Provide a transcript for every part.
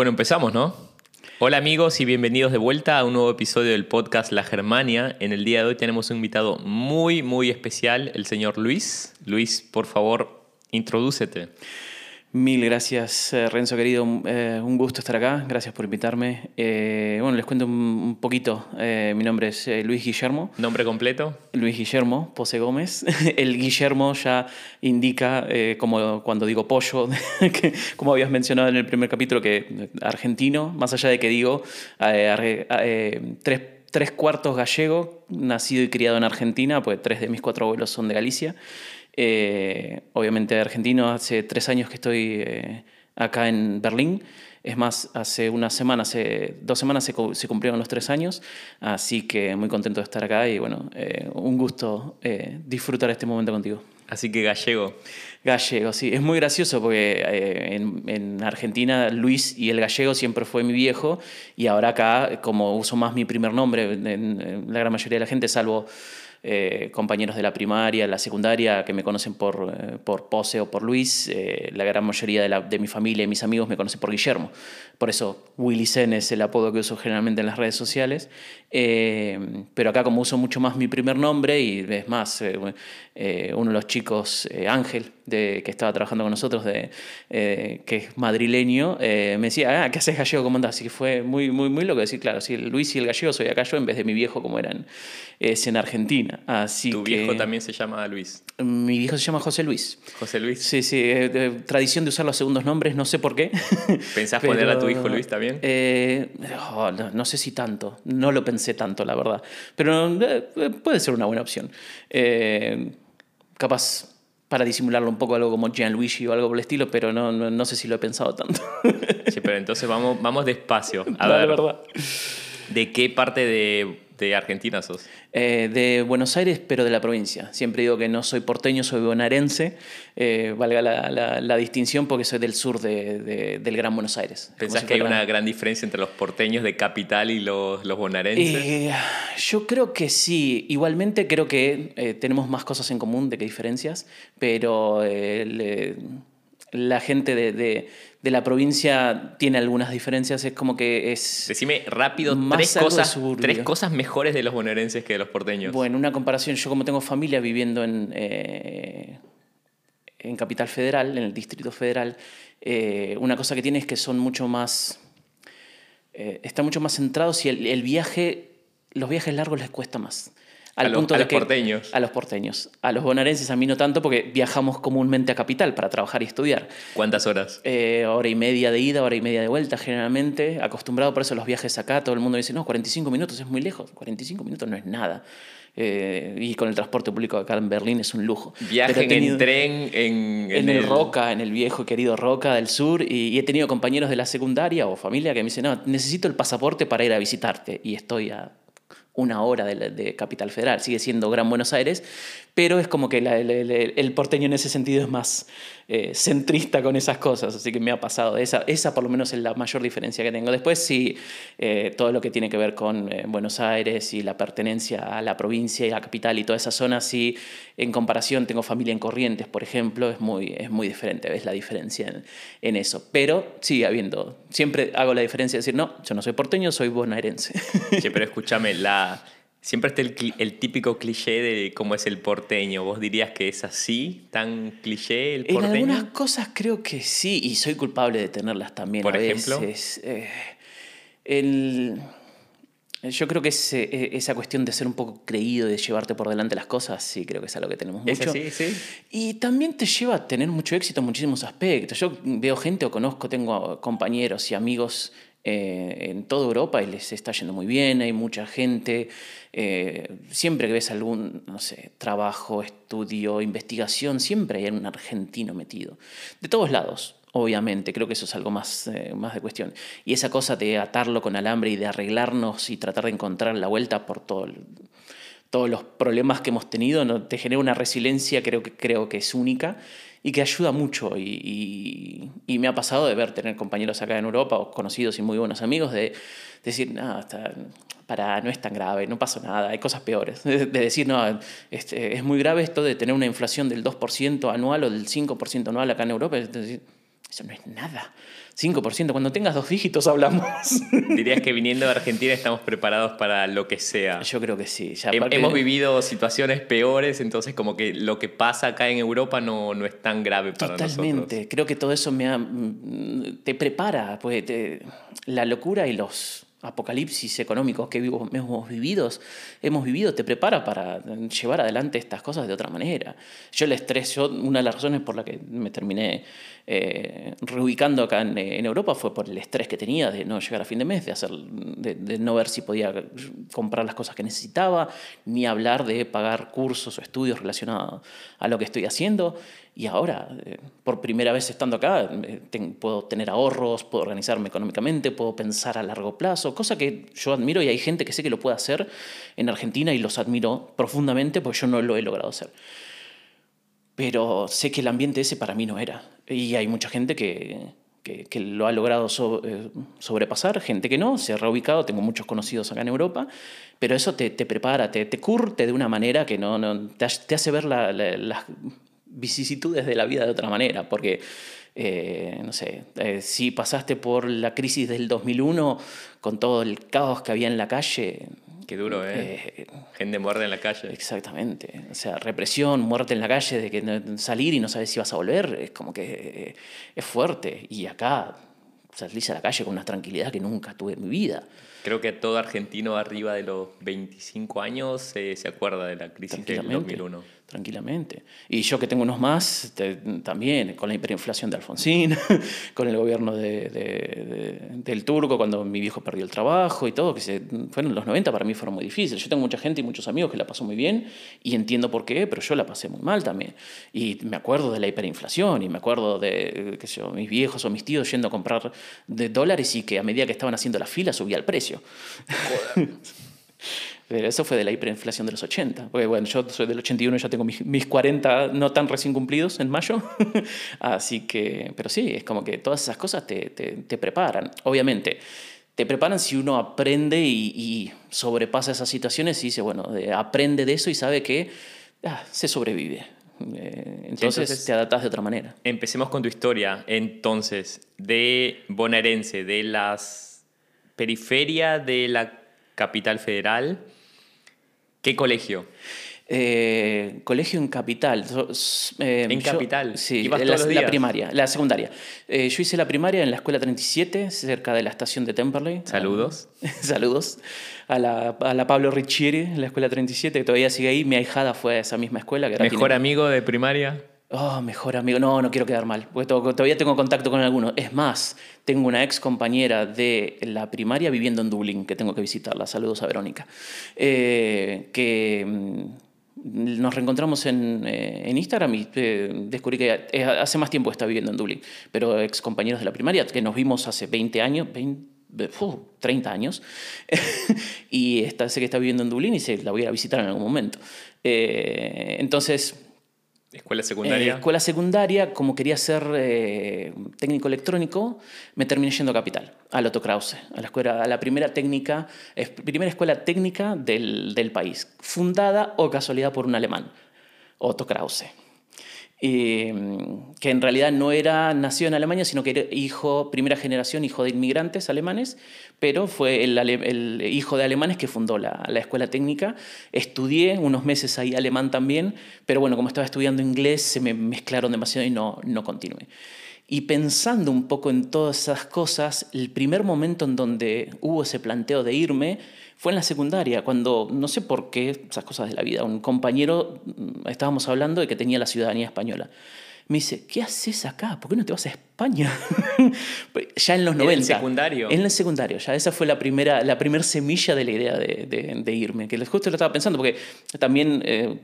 Bueno, empezamos, ¿no? Hola amigos y bienvenidos de vuelta a un nuevo episodio del podcast La Germania. En el día de hoy tenemos un invitado muy, muy especial, el señor Luis. Luis, por favor, introdúcete. Mil gracias, eh, Renzo querido. Eh, un gusto estar acá. Gracias por invitarme. Eh, bueno, les cuento un, poquito. mi nombre es Luis Guillermo. ¿Nombre completo? Luis Guillermo Pose Gómez. El Guillermo ya indica, como cuando digo pollo, que, como habías mencionado en el primer capítulo, que argentino, más allá de que digo tres, tres cuartos gallego, nacido y criado en Argentina, pues tres de mis cuatro abuelos son de Galicia. Eh, obviamente argentino, hace tres años que estoy eh, acá en Berlín. Es más, hace una semana, hace dos semanas se, cumplieron los tres años, así que muy contento de estar acá y bueno, eh, un gusto disfrutar este momento contigo. Así que gallego. Gallego, sí. Es muy gracioso porque en, Argentina Luis y el gallego siempre fue mi viejo y ahora acá, como uso más mi primer nombre, en la gran mayoría de la gente, salvo eh, compañeros de la primaria, la secundaria, que me conocen por, eh, por Pose o por Luis. Eh, la gran mayoría de, mi familia y mis amigos me conocen por Guillermo. Por eso Willy Zen es el apodo que uso generalmente en las redes sociales. pero acá como uso mucho más mi primer nombre y es más, uno de los chicos, Ángel, de, que estaba trabajando con nosotros, de, que es madrileño, me decía, ah, ¿qué haces gallego? ¿Cómo andás? Así que fue muy, muy, muy loco decir, claro, si Luis y el gallego soy acá yo en vez de mi viejo como eran es en Argentina. Así ¿Tu viejo también se llama Luis? Mi viejo se llama José Luis. José Luis. Sí, sí, eh, tradición de usar los segundos nombres, no sé por qué. ¿Pensás poner a tu hijo Luis también? Eh, oh, no, sé si tanto, no lo pensé tanto, la verdad. Pero eh, puede ser una buena opción. capaz para disimularlo un poco algo como Gianluigi o algo por el estilo, pero no, no, sé si lo he pensado tanto. sí, pero entonces vamos, vamos despacio. A ver, verdad. ¿De qué parte de ¿De Argentina sos? Eh, de Buenos Aires, pero de la provincia. Siempre digo que no soy porteño, soy bonaerense, eh, valga la, distinción porque soy del sur del Gran Buenos Aires. ¿Pensás que hay una gran diferencia entre los porteños de capital y los, los bonaerenses? Eh, yo creo que sí. Igualmente creo que tenemos más cosas en común de que diferencias, pero la gente de de la provincia tiene algunas diferencias. Es como que es. Decime rápido tres cosas, tres cosas mejores de los bonaerenses que de los porteños. Bueno, una comparación. Yo, como tengo familia viviendo en, eh, en Capital Federal, en el Distrito Federal, eh, una cosa que tiene es que son mucho más. Eh, están mucho más centrados y el, el viaje. Los viajes largos les cuesta más a, los, porteños. A los porteños. A los bonaerenses a mí no tanto porque viajamos comúnmente a capital para trabajar y estudiar. ¿Cuántas horas? Eh, hora y media de ida, hora y media de vuelta generalmente. Acostumbrado por eso a los viajes acá, todo el mundo dice, no, 45 minutos es muy lejos. 45 minutos no es nada. Eh, y con el transporte público acá en Berlín es un lujo. Viajen en tren en, en, el, Roca, en el viejo querido Roca del Sur, y, y, he tenido compañeros de la secundaria o familia que me dicen, no, necesito el pasaporte para ir a visitarte, y estoy a una hora de, Capital Federal, sigue siendo Gran Buenos Aires, pero es como que el, porteño en ese sentido es más eh, centrista con esas cosas, así que me ha pasado. Esa, esa por lo menos es la mayor diferencia que tengo. Después sí, eh, todo lo que tiene que ver con eh, Buenos Aires y la pertenencia a la provincia y a la capital y toda esa zona, sí, en comparación, tengo familia en Corrientes, por ejemplo, es muy, es muy diferente, ves la diferencia en, en eso. Pero sigue habiendo, siempre hago la diferencia de decir, no, yo no soy porteño, soy bonaerense. Sí, pero escúchame, la Siempre está el, típico cliché de cómo es el porteño. ¿Vos dirías que es así, tan cliché el porteño? En algunas cosas creo que sí, y soy culpable de tenerlas también Por a ejemplo? veces. Eh, el, yo creo que e, esa cuestión de ser un poco creído, de llevarte por delante las cosas, sí, creo que es algo que tenemos mucho. Sí, sí. Y también te lleva a tener mucho éxito en muchísimos aspectos. Yo veo gente o conozco, tengo compañeros y amigos eh, en toda Europa y les está yendo muy bien, hay mucha gente. Eh, siempre que ves algún, no sé, trabajo, estudio, investigación, siempre hay un argentino metido. De todos lados, obviamente, creo que eso es algo más, eh, más de cuestión. Y esa cosa de atarlo con alambre y de arreglarnos y tratar de encontrar la vuelta por todo todos los problemas que hemos tenido, ¿no? te genera una resiliencia creo que, creo que es única y que ayuda mucho. Y, me ha pasado de ver, tener compañeros acá en Europa, o conocidos y muy buenos amigos, de, decir, no, para, no es tan grave, no pasa nada, hay cosas peores. De, decir, no, este, es muy grave esto de tener una inflación del 2% anual o del 5% anual acá en Europa. Eso no es nada. 5%, cuando tengas dos dígitos hablamos. Dirías que viniendo de Argentina estamos preparados para lo que sea. Yo creo que sí. Hemos vivido situaciones peores, entonces como que lo que pasa acá en Europa no, no es tan grave para nosotros. Totalmente. Creo que todo eso me mm, te prepara. Pues, la locura y los apocalipsis económicos que hemos vivido, hemos vivido te prepara para llevar adelante estas cosas de otra manera. Yo el estrés, yo, una de las razones por la que me terminé eh, reubicando acá en, Europa fue por el estrés que tenía de no llegar a fin de mes, de, hacer, de, no ver si podía comprar las cosas que necesitaba, ni hablar de pagar cursos o estudios relacionados a lo que estoy haciendo. Y ahora, eh, por primera vez estando acá, eh, puedo tener ahorros, puedo organizarme económicamente, puedo pensar a largo plazo, cosa que yo admiro y hay gente que sé que lo puede hacer en Argentina y los admiro profundamente porque yo no lo he logrado hacer. Pero sé que el ambiente ese para mí no era. Y hay mucha gente que, que, lo ha logrado eh, sobrepasar, gente que no, se ha reubicado, tengo muchos conocidos acá en Europa, pero eso te, te prepara, te, te, curte de una manera que no, no te, hace ver las vicisitudes de la vida de otra manera, porque, eh, no sé, eh, si pasaste por la crisis del 2001 con todo el caos que había en la calle, Qué duro, ¿eh? ¿eh? Gente muerta en la calle. Exactamente. O sea, represión, muerte en la calle, de que salir y no sabes si vas a volver, es como que es fuerte. Y acá salís a la calle con una tranquilidad que nunca tuve en mi vida. Creo que todo argentino arriba de los 25 años se acuerda de la crisis del 2001 tranquilamente. Y yo que tengo unos más, también, con la hiperinflación de Alfonsín, con el gobierno de, del turco, cuando mi viejo perdió el trabajo y todo, que se, fueron los 90 para mí fueron muy difíciles. Yo tengo mucha gente y muchos amigos que la pasó muy bien y entiendo por qué, pero yo la pasé muy mal también. Y me acuerdo de la hiperinflación y me acuerdo de qué sé yo, mis viejos o mis tíos yendo a comprar de dólares y que a medida que estaban haciendo la fila subía el precio. Pero eso fue de la hiperinflación de los 80. Porque bueno, yo soy del 81 y ya tengo mis, mis 40 no tan recién cumplidos en mayo. Así que, pero sí, es como que todas esas cosas te, te, te preparan. Obviamente, te preparan si uno aprende y, y, sobrepasa esas situaciones y dice, bueno, aprende de eso y sabe que ah, se sobrevive. Eh, entonces, te adaptas de otra manera. Empecemos con tu historia, entonces, de bonaerense, de las periferias de la capital federal ¿Qué colegio? Eh, colegio en Capital. Eh, ¿En Capital? Sí, la, primaria, la secundaria. Eh, yo hice la primaria en la escuela 37, cerca de la estación de Temperley. Saludos. Saludos. A la, a la, Pablo Riccieri, en la escuela 37, que todavía sigue ahí. Mi ahijada fue a esa misma escuela. Que ¿Mejor amigo de primaria? Oh, mejor amigo. No, no quiero quedar mal, porque todavía tengo contacto con algunos. Es más, tengo una ex compañera de la primaria viviendo en Dublín, que tengo que visitarla. Saludos a Verónica. Eh, que mm, nos reencontramos en, eh, en Instagram y eh, descubrí que hace más tiempo está viviendo en Dublín, pero ex compañeros de la primaria, que nos vimos hace 20 años, 30 años, y está, sé que está viviendo en Dublín y se la voy a visitar en algún momento. entonces Escuela secundaria. Eh, escuela secundaria, como quería ser eh, técnico electrónico, me terminé yendo a Capital, al Otto Krause, a la, escuela, a la primera, técnica, primera escuela técnica del, del país, fundada o casualidad por un alemán, Otto Krause. Mm, que en realidad no era nacido en Alemania, sino que era hijo, primera generación, hijo de inmigrantes alemanes, pero fue el, hijo de alemanes que fundó la, la, escuela técnica. Estudié unos meses ahí alemán también, pero bueno, como estaba estudiando inglés, se me mezclaron demasiado y no, no continué. Y pensando un poco en todas esas cosas, el primer momento en donde hubo ese planteo de irme fue en la secundaria, cuando, no sé por qué, esas cosas de la vida, un compañero, mm, estábamos hablando de que tenía la ciudadanía española. Me dice, ¿qué haces acá? ¿Por qué no te vas a España? Ya en los 90. ¿En el secundario? En el secundario, ya esa fue la primera, la primera semilla de la idea de, de, irme, que justo lo estaba pensando, porque también, eh,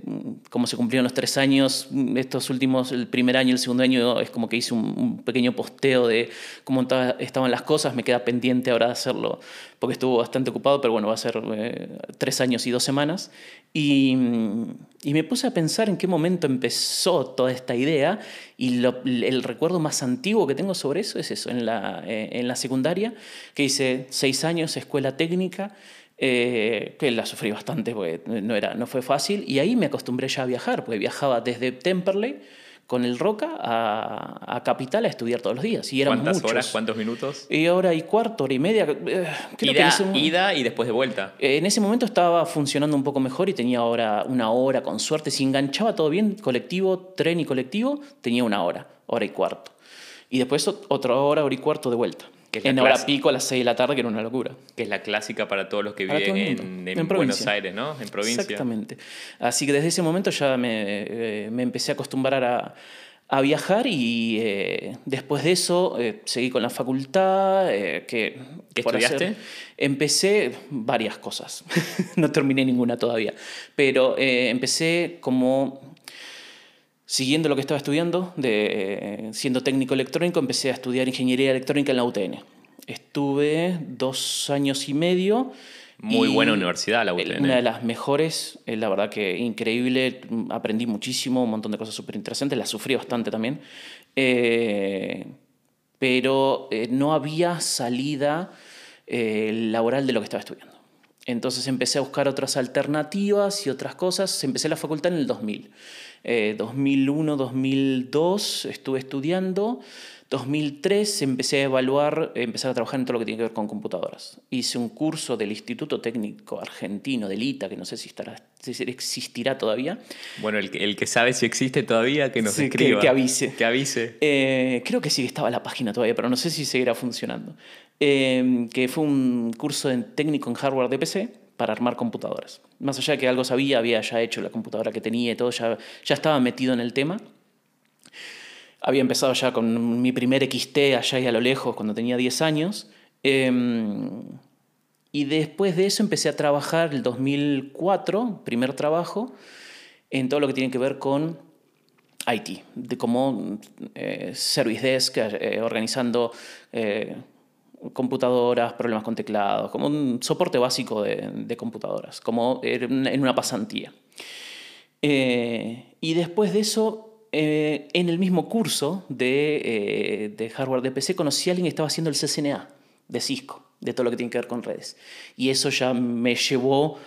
como se cumplieron los tres años, estos últimos, el primer año y el segundo año, es como que hice un, pequeño posteo de cómo estaban las cosas, me queda pendiente ahora de hacerlo, porque estuvo bastante ocupado, pero bueno, va a ser eh, tres años y dos semanas. Y, y, me puse a pensar en qué momento empezó toda esta idea y el recuerdo más antiguo que tengo sobre eso es eso, en la, eh, en la secundaria, que hice seis años, escuela técnica, eh, que la sufrí bastante porque no, era, no fue fácil, y ahí me acostumbré ya a viajar, porque viajaba desde Temperley con el Roca a, a Capital a estudiar todos los días. Y eran ¿Cuántas muchos. horas? ¿Cuántos minutos? Y hora y cuarto, hora y media. eh, creo que ida, ese mo- ida y después de vuelta. eh, En ese momento estaba funcionando un poco mejor y tenía ahora una hora con suerte. Si enganchaba todo bien, colectivo, tren y colectivo, tenía una hora, hora y cuarto. Y después ot- otra hora, hora y cuarto de vuelta. Que En hora pico a las 6 de la tarde, que era una locura. Que es la clásica para todos los que Para viven en, mundo. en En Buenos. Aires, ¿no? En provincia. Exactamente. Así que desde ese momento ya me, eh, me empecé a acostumbrar a, a viajar y eh, después de eso eh, seguí con la facultad. eh, que, ¿Qué hacer- estudiaste? empecé varias cosas. no terminé ninguna todavía. Pero empecé como siguiendo lo que estaba estudiando, de, eh, siendo técnico electrónico, empecé a estudiar ingeniería electrónica en la UTN. Estuve dos años y medio. Muy y buena universidad la UTN. Una de las mejores, eh, la verdad que increíble, aprendí muchísimo, un montón de cosas súper interesantes, la sufrí bastante también. Eh, pero eh, no había salida eh, laboral de lo que estaba estudiando. Entonces empecé a buscar otras alternativas y otras cosas. Empecé la facultad en el 2000. Eh, 2001, 2002 estuve estudiando. 2003 empecé a evaluar, empezar a trabajar en todo lo que tiene que ver con computadoras. Hice un curso del Instituto Técnico Argentino del ITA, que no sé si, estará, si existirá todavía. Bueno, el, que- el que sabe si existe todavía, que nos Sí, que- escriba. que avise. Que avise. Eh, creo que sí que estaba la página todavía, pero no sé si seguirá funcionando. Eh, que fue un curso de técnico en hardware de PC para armar computadoras. Más allá de que algo sabía, había ya hecho la computadora que tenía y todo, ya, ya estaba metido en el tema. Había empezado ya con mi primer XT allá y a lo lejos cuando tenía 10 años. Eh, y después de eso empecé a trabajar el 2004, primer trabajo, en todo lo que tiene que ver con IT, de como eh, Service Desk, eh, organizando eh, computadoras, problemas con teclados, como un soporte básico de, computadoras, como en en una pasantía. Eh, y después de eso, eh, en el mismo curso de, eh, de hardware de PC, conocí a alguien que estaba haciendo el CCNA de Cisco, de todo lo que tiene que ver con redes. Y eso ya me llevó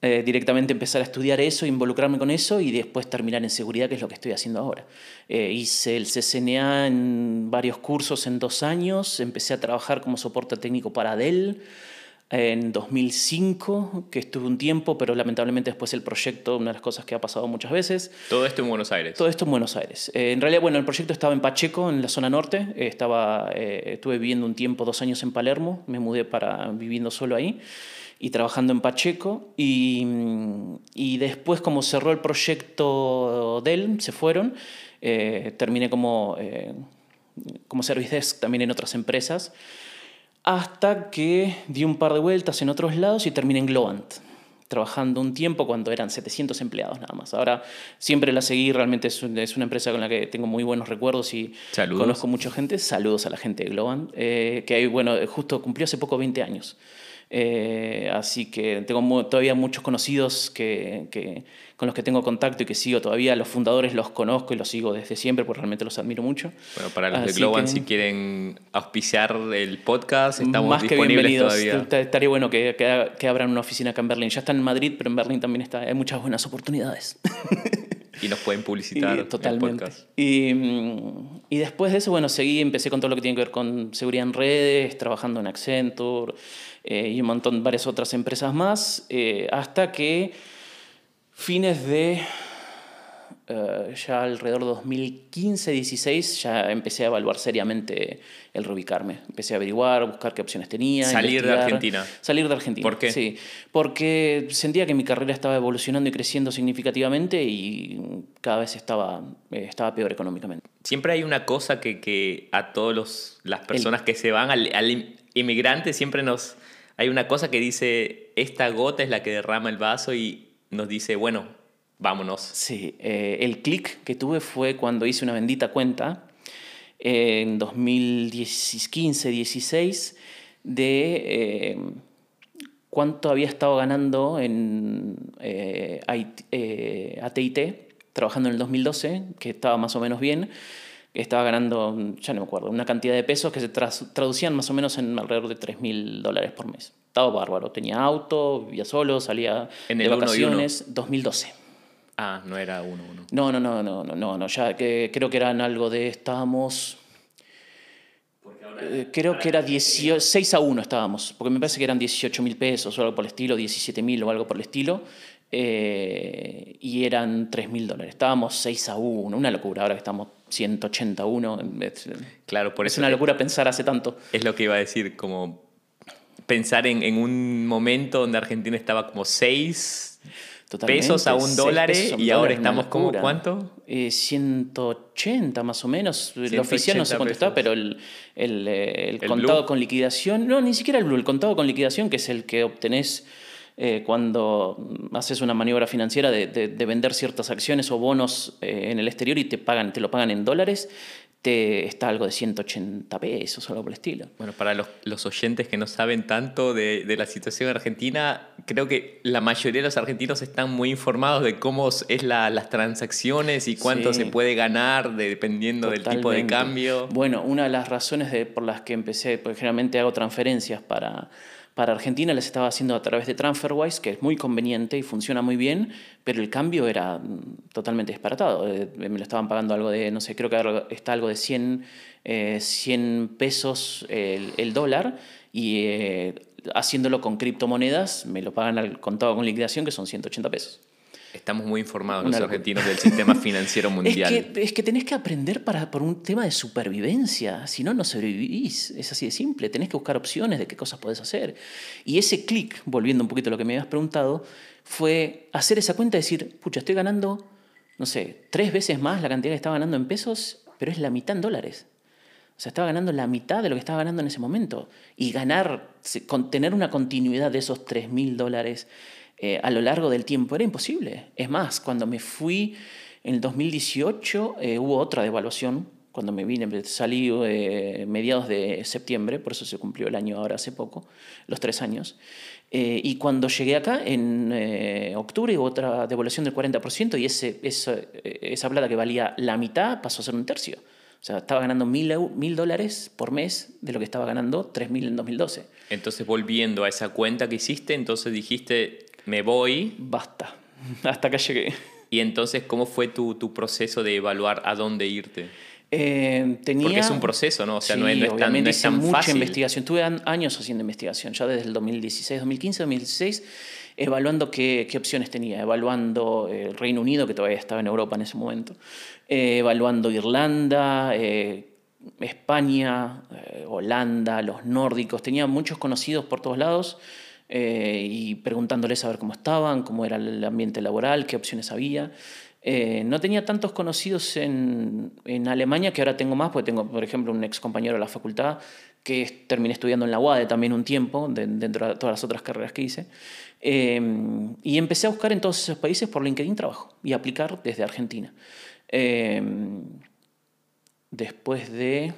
eh, directamente empezar a estudiar eso, involucrarme con eso y después terminar en seguridad, que es lo que estoy haciendo ahora. Eh, hice el CCNA en varios cursos en dos años, empecé a trabajar como soporte técnico para Dell en 2005, que estuve un tiempo, pero lamentablemente después el proyecto, una de las cosas que ha pasado muchas veces, Todo esto en Buenos Aires. todo esto en Buenos Aires. Eh, en realidad, bueno, el proyecto estaba en Pacheco, en la zona norte. Eh, estaba, eh, estuve viviendo un tiempo, dos años en Palermo. Me mudé para viviendo solo ahí y trabajando en Pacheco. Y, mm, y después, como cerró el proyecto Dell, se fueron. eh, terminé como, eh, como service desk también en otras empresas. Hasta que di un par de vueltas en otros lados y terminé en Globant trabajando un tiempo cuando eran 700 empleados nada más. Ahora siempre la seguí, realmente es, un- es una empresa con la que tengo muy buenos recuerdos y Saludos. conozco mucha gente. Saludos a la gente de Globant, eh, que bueno, justo cumplió hace poco 20 años. Eh, así que tengo mu- todavía muchos conocidos que, que- con los que tengo contacto y que sigo todavía. Los fundadores los conozco y los sigo desde siempre porque realmente los admiro mucho. Bueno, para los de Así Globan, que- si quieren auspiciar el podcast, estamos Más que disponibles bienvenidos. todavía. Estaría bueno que, que, que abran una oficina acá en Berlín. Ya están en Madrid, pero en Berlín también está, hay muchas buenas oportunidades. Y nos pueden publicitar Y- totalmente. podcast. Y, mm, y después de eso, bueno, seguí, empecé con todo lo que tiene que ver con seguridad en redes, trabajando en Accenture eh, y un montón, varias otras empresas más, eh, hasta que fines de eh, ya alrededor de 2015-16 ya empecé a evaluar seriamente el reubicarme. Empecé a averiguar, buscar qué opciones tenía. Salir de. Argentina. Salir de Argentina. ¿Por qué? Sí, porque sentía que mi carrera estaba evolucionando y creciendo significativamente y cada vez estaba, eh, estaba peor económicamente. Siempre hay una cosa que, que a todas las personas que se van, al, al in- inmigrante, siempre nos... Hay una cosa que dice, esta gota es la que derrama el vaso y nos dice, bueno, vámonos. Sí, eh, el clic que tuve fue cuando hice una bendita cuenta en 2015-16 de eh, cuánto había estado ganando en eh, IT, eh, AT&T, trabajando en el 2012, que estaba más o menos bien, estaba ganando, ya no me acuerdo, una cantidad de pesos que se traducían más o menos en alrededor de 3 mil dólares por mes. Estaba bárbaro, tenía auto, vivía solo, salía En de el uno y uno. vacaciones, 2012. Ah, no era 1-1. No, no, no, no, no, no, no, ya que creo que eran algo de, estábamos... Eh, creo que era 18, 6 a 1 estábamos, porque me parece que eran 18 mil pesos o algo por el estilo, 17 mil o algo por el estilo, eh, y eran 3 mil dólares. Estábamos 6 a 1, una locura, ahora que estamos 181. Claro, por es eso una locura pensar hace tanto. Es lo que iba a decir, como pensar en, en un momento donde Argentina estaba como 6 pesos a un dólar y ahora estamos como cuánto? Eh, 180 más o menos. El oficial no sé cuánto está, pero el, el, eh, el, contado con liquidación, no, ni siquiera el blue, el contado con liquidación, que es el que obtenés eh, cuando haces una maniobra financiera de, de, vender ciertas acciones o bonos eh, en el exterior y te, pagan, te lo pagan en dólares, te está algo de 180 pesos o algo por el estilo. Bueno, para los, los oyentes que no saben tanto de, de, la situación argentina, creo que la mayoría de los argentinos están muy informados de cómo es la, las transacciones y cuánto se puede ganar dependiendo del tipo de cambio. Bueno, una de las razones de, por las que empecé, porque generalmente hago transferencias para para Argentina les estaba haciendo a través de TransferWise, que es muy conveniente y funciona muy bien, pero el cambio era mm, totalmente disparatado. Eh, me lo estaban pagando algo de, no sé, creo que está algo de 100, 100 eh, pesos el, dólar y eh, haciéndolo con criptomonedas me lo pagan al contado con liquidación, que son 180 pesos. Estamos muy informados los argentinos del sistema financiero mundial. Es que, es que tenés que aprender para, por un tema de supervivencia, si no, no sobrevivís. Es así de simple, tenés que buscar opciones de qué cosas podés hacer. Y ese clic, volviendo un poquito a lo que me habías preguntado, fue hacer esa cuenta y decir, pucha, estoy ganando, no sé, tres veces más la cantidad que estaba ganando en pesos, pero es la mitad en dólares. O sea, estaba ganando la mitad de lo que estaba ganando en ese momento. Y ganar, tener una continuidad de esos tres mil dólares eh, a lo largo del tiempo. Era imposible. Es más, cuando me fui en el 2018 eh, hubo otra devaluación. Cuando me vine, salí eh, mediados de septiembre, por eso se cumplió el año ahora hace poco, los tres años. y cuando llegué acá, en octubre, hubo otra devaluación del 40% y ese, esa, esa plata que valía la mitad pasó a ser un tercio. O sea, estaba ganando mil, mil dólares por mes de lo que estaba ganando tres mil en 2012. Entonces, volviendo a esa cuenta que hiciste, entonces dijiste, me voy. Basta, hasta acá llegué. ¿Y entonces cómo fue tu, tu proceso de evaluar a dónde irte? Eh, tenía... Porque es un proceso, ¿no? O sea, no, es, no, tan, no es tan mucha investigación. Tuve años haciendo investigación, ya desde el 2016, 2015, 2016, evaluando qué, qué opciones tenía, evaluando el Reino Unido, que todavía estaba en Europa en ese momento, eh, evaluando Irlanda, eh, España, Holanda, los nórdicos. Tenía muchos conocidos por todos lados eh, y preguntándoles a ver cómo estaban, cómo era el ambiente laboral, qué opciones había. Eh, no tenía tantos conocidos en, en, Alemania, que ahora tengo más, porque tengo, por ejemplo, un ex compañero de la facultad que terminé estudiando en la UADE también un tiempo, dentro de todas las otras carreras que hice. Eh, y empecé a buscar en todos esos países por LinkedIn trabajo y aplicar desde Argentina. después de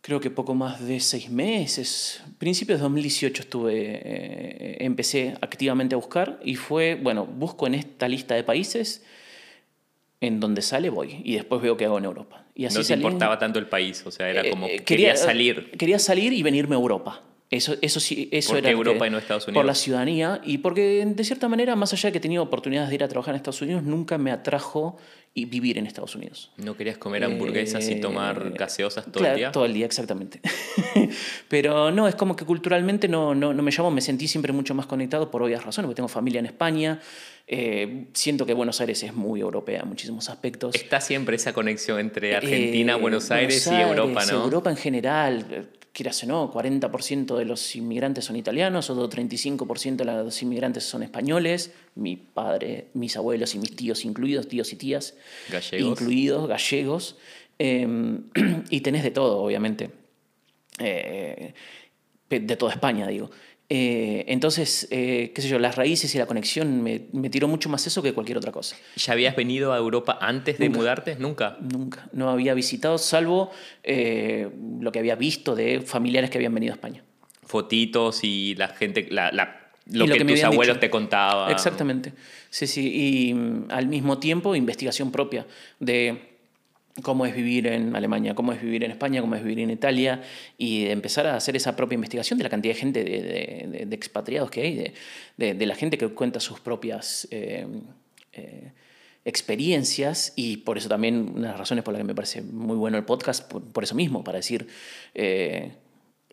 creo que poco más de seis meses. Principios de 2018 estuve, eh, empecé activamente a buscar y fue, bueno, busco en esta lista de países, en donde sale voy y después veo qué hago en Europa. Y así no te importaba tanto el país, o sea, era eh, como eh, quería, salir. Quería salir y venirme a Europa. Eso, eso sí, eso ¿Por qué Europa y no Estados Unidos? Por la ciudadanía y porque de cierta manera, más allá de que he tenido oportunidades de ir a trabajar en Estados Unidos, nunca me atrajo y vivir en Estados Unidos. ¿No querías comer hamburguesas y tomar eh, gaseosas todo el día? Todo el día, exactamente. Pero no, es como que culturalmente no, no, no, me llamo, me sentí siempre mucho más conectado por obvias razones, porque tengo familia en España, eh, siento que Buenos Aires es muy europea en muchísimos aspectos. Está siempre esa conexión entre Argentina, eh, Buenos, Aires y Europa, ¿no? Europa en general, quieras o no, 40% de los inmigrantes son italianos, otro 35% de los inmigrantes son españoles, mi padre, mis abuelos y mis tíos incluidos, tíos y tías. Incluidos, gallegos, em, y tenés de todo, obviamente, eh, de toda España, digo. Eh, entonces, eh, qué sé yo, las raíces y la conexión me, me, tiró mucho más eso que cualquier otra cosa. ¿Ya habías venido a Europa antes de mudarte? Nunca. Nunca. No había visitado, salvo eh, lo que había visto de familiares que habían venido a España. Fotitos y la gente, la, lo, que, tus abuelos te contaban. Exactamente. Sí, sí. Y mm, al mismo tiempo, investigación propia de cómo es vivir en Alemania, cómo es vivir en España, cómo es vivir en Italia, y empezar a hacer esa propia investigación de la cantidad de gente, de, expatriados que hay, de, la gente que cuenta sus propias eh, eh, experiencias, y por eso también una de las razones por las que me parece muy bueno el podcast, por, eso mismo, para decir, eh,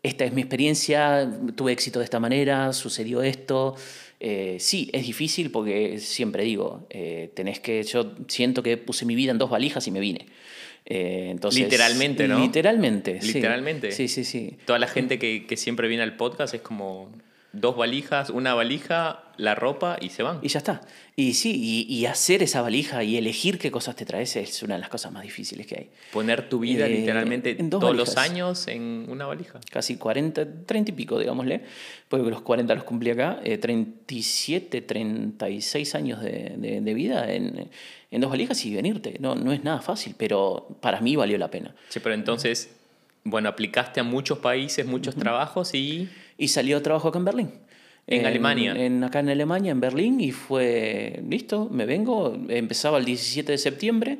esta es mi experiencia, tuve éxito de esta manera, sucedió esto. Sí, es difícil porque siempre digo, tenés que, yo siento que puse mi vida en dos valijas y me vine. Eh, entonces, literalmente, ¿no? Literalmente. Literalmente. Sí, sí, sí. Toda la gente que, que, siempre viene al podcast es como dos valijas, una valija, la ropa y se van. Y ya está. Y sí, y, hacer esa valija y elegir qué cosas te traes es una de las cosas más difíciles que hay. Poner tu vida eh, literalmente todos los años en una valija. Casi 40, 30 y pico, digámosle, porque los 40 los cumplí acá, 37, eh, 36 años de, de, vida en, en, dos valijas y venirte. No, no es nada fácil, pero para mí valió la pena. Sí, pero entonces, bueno, aplicaste a muchos países, muchos trabajos y... Y salió trabajo acá en Berlín. En, Alemania. En, acá en Alemania, en Berlín, y fue, listo, me vengo, empezaba el 17 de septiembre.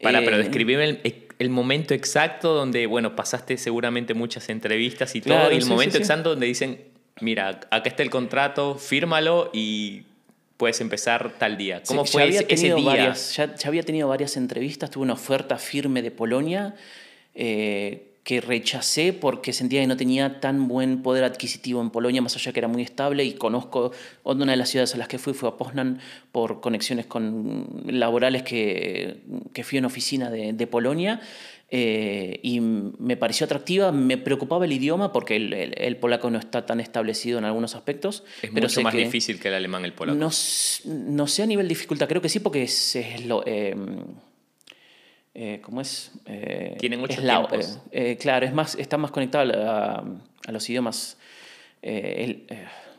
Para, pero eh, describime el, momento exacto donde, bueno, pasaste seguramente muchas entrevistas y todo, y el momento exacto donde dicen, mira, acá está el contrato, fírmalo y puedes empezar tal día. ¿Cómo fue ese, día? Varias, ya, ya, había tenido varias entrevistas, tuve una oferta firme de Polonia. Eh, que rechacé porque sentía que no tenía tan buen poder adquisitivo en Polonia, más allá que era muy estable y conozco, una de las ciudades a las que fui fue a Poznan por conexiones con, laborales que, que fui en oficina de, de Polonia. Eh, y me pareció atractiva, me preocupaba el idioma porque el, el, polaco no está tan establecido en algunos aspectos. Es mucho más difícil que el alemán el polaco. No, no sé a nivel dificultad, creo que sí porque es, es lo... Eh, eh, ¿cómo es? Eh, Tienen muchos tiempos. Eh, claro, es más, está más conectado a, los idiomas.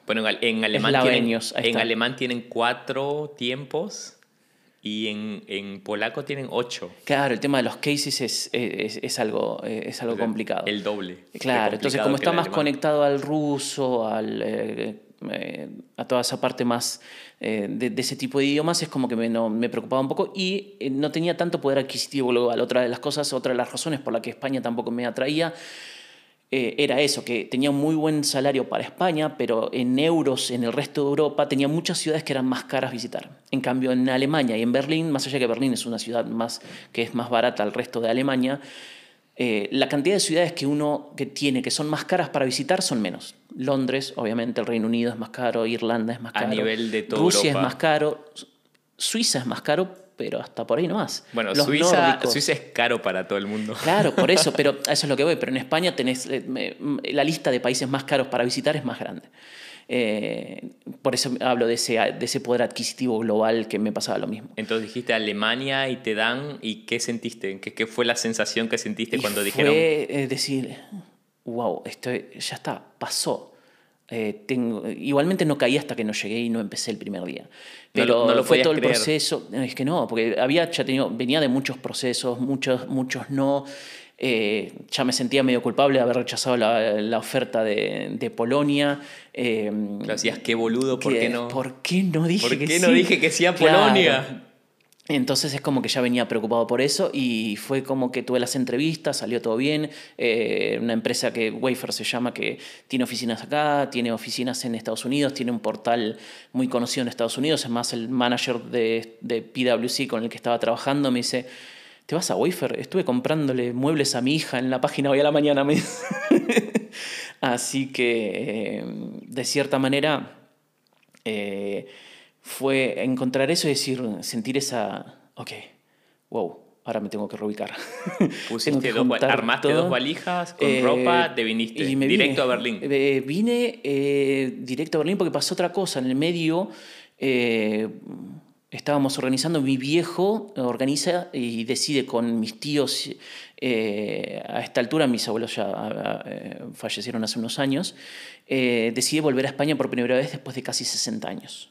bueno, en, alemán tienen, en alemán tienen cuatro tiempos y en, en, polaco tienen ocho. Claro, el tema de los cases es, es, es algo, es algo complicado. El doble. Claro, entonces como está más conectado al ruso, al eh, a toda esa parte más eh, de, ese tipo de idiomas, es como que me, preocupaba un poco y eh, no tenía tanto poder adquisitivo global. Otra de las cosas, otra de las razones por la que España tampoco me atraía era eso, que tenía un muy buen salario para España, pero en euros en el resto de Europa tenía muchas ciudades que eran más caras visitar. En cambio, en Alemania y en Berlín, más allá que Berlín es una ciudad más, que es más barata al resto de Alemania, la cantidad de ciudades que uno que tiene que son más caras para visitar son menos. Londres, obviamente, el Reino Unido es más caro, Irlanda es más caro. A nivel de todo Rusia es más caro, Suiza es más caro, pero hasta por ahí no más. Bueno, Suiza, Suiza, es caro para todo el mundo. Claro, por eso, pero eso es lo que voy. Pero en España tenés eh, la lista de países más caros para visitar es más grande. Eh, por eso hablo de ese, de ese poder adquisitivo global que me pasaba lo mismo. Entonces dijiste Alemania y te dan, ¿y qué sentiste? ¿Qué, qué fue la sensación que sentiste cuando fue dijeron? Fue decir, wow, esto ya está, pasó. Eh, tengo, igualmente no caí hasta que no llegué y no empecé el primer día. Pero no, lo fue todo el proceso. Es que no, porque había ya tenido, venía de muchos procesos, muchos, muchos no. Eh, ya me sentía medio culpable de haber rechazado la, oferta de, Polonia. Eh, decías, qué boludo, ¿por qué no? ¿Por qué no dije ¿Por qué no dije que sí a Polonia? Entonces es como que ya venía preocupado por eso y fue como que tuve las entrevistas, salió todo bien. Eh, una empresa que Wafer se llama, que tiene oficinas acá, tiene oficinas en Estados Unidos, tiene un portal muy conocido en Estados Unidos. Es más, el manager de, de PwC con el que estaba trabajando me dice, ¿Te vas a Wafer? Estuve comprándole muebles a mi hija en la página hoy a la mañana. Así que, eh, de cierta manera, eh, fue encontrar eso y decir, sentir esa, ok, wow, ahora me tengo que reubicar. Pusiste dos, armaste dos valijas con eh, ropa, te viniste directo a Berlín. vine directo a Berlín porque pasó otra cosa. En el medio estábamos organizando, mi viejo organiza y decide con mis tíos, eh, a esta altura mis abuelos ya eh, fallecieron hace unos años, eh, decide volver a España por primera vez después de casi 60 años.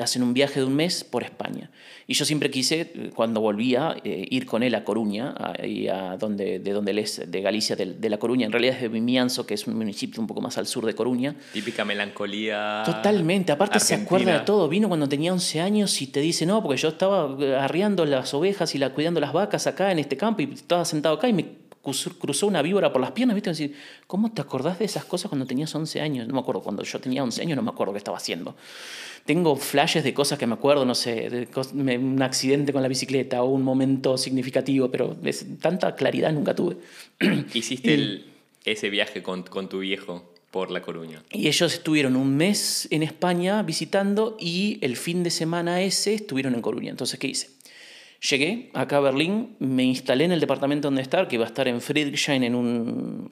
Hacen un viaje de un mes por España. Y yo siempre quise, eh, cuando volvía, eh, ir con él a Coruña, a, donde, de donde él es, de Galicia, de, La Coruña. En realidad es de Vimianzo, que es un municipio un poco más al sur de Coruña. Típica melancolía. Totalmente. Aparte se acuerda de todo. Vino cuando tenía 11 años y te dice, no, porque yo estaba arriando las ovejas y la, cuidando las vacas acá en este campo y estaba sentado acá y me cruzó una víbora por las piernas, ¿viste? Decir, ¿cómo te acordás de esas cosas cuando tenías 11 años? No me acuerdo, cuando yo tenía 11 años no me acuerdo qué estaba haciendo. Tengo flashes de cosas que me acuerdo, no sé, de un accidente con la bicicleta o un momento significativo, pero tanta claridad nunca tuve. Hiciste ese viaje con, con tu viejo por La Coruña. Y ellos estuvieron un mes en España visitando y el fin de semana ese estuvieron en Coruña. Entonces, ¿qué hice? Llegué acá a Berlín, me instalé en el departamento donde estar, que iba a estar en Friedrichshain en un...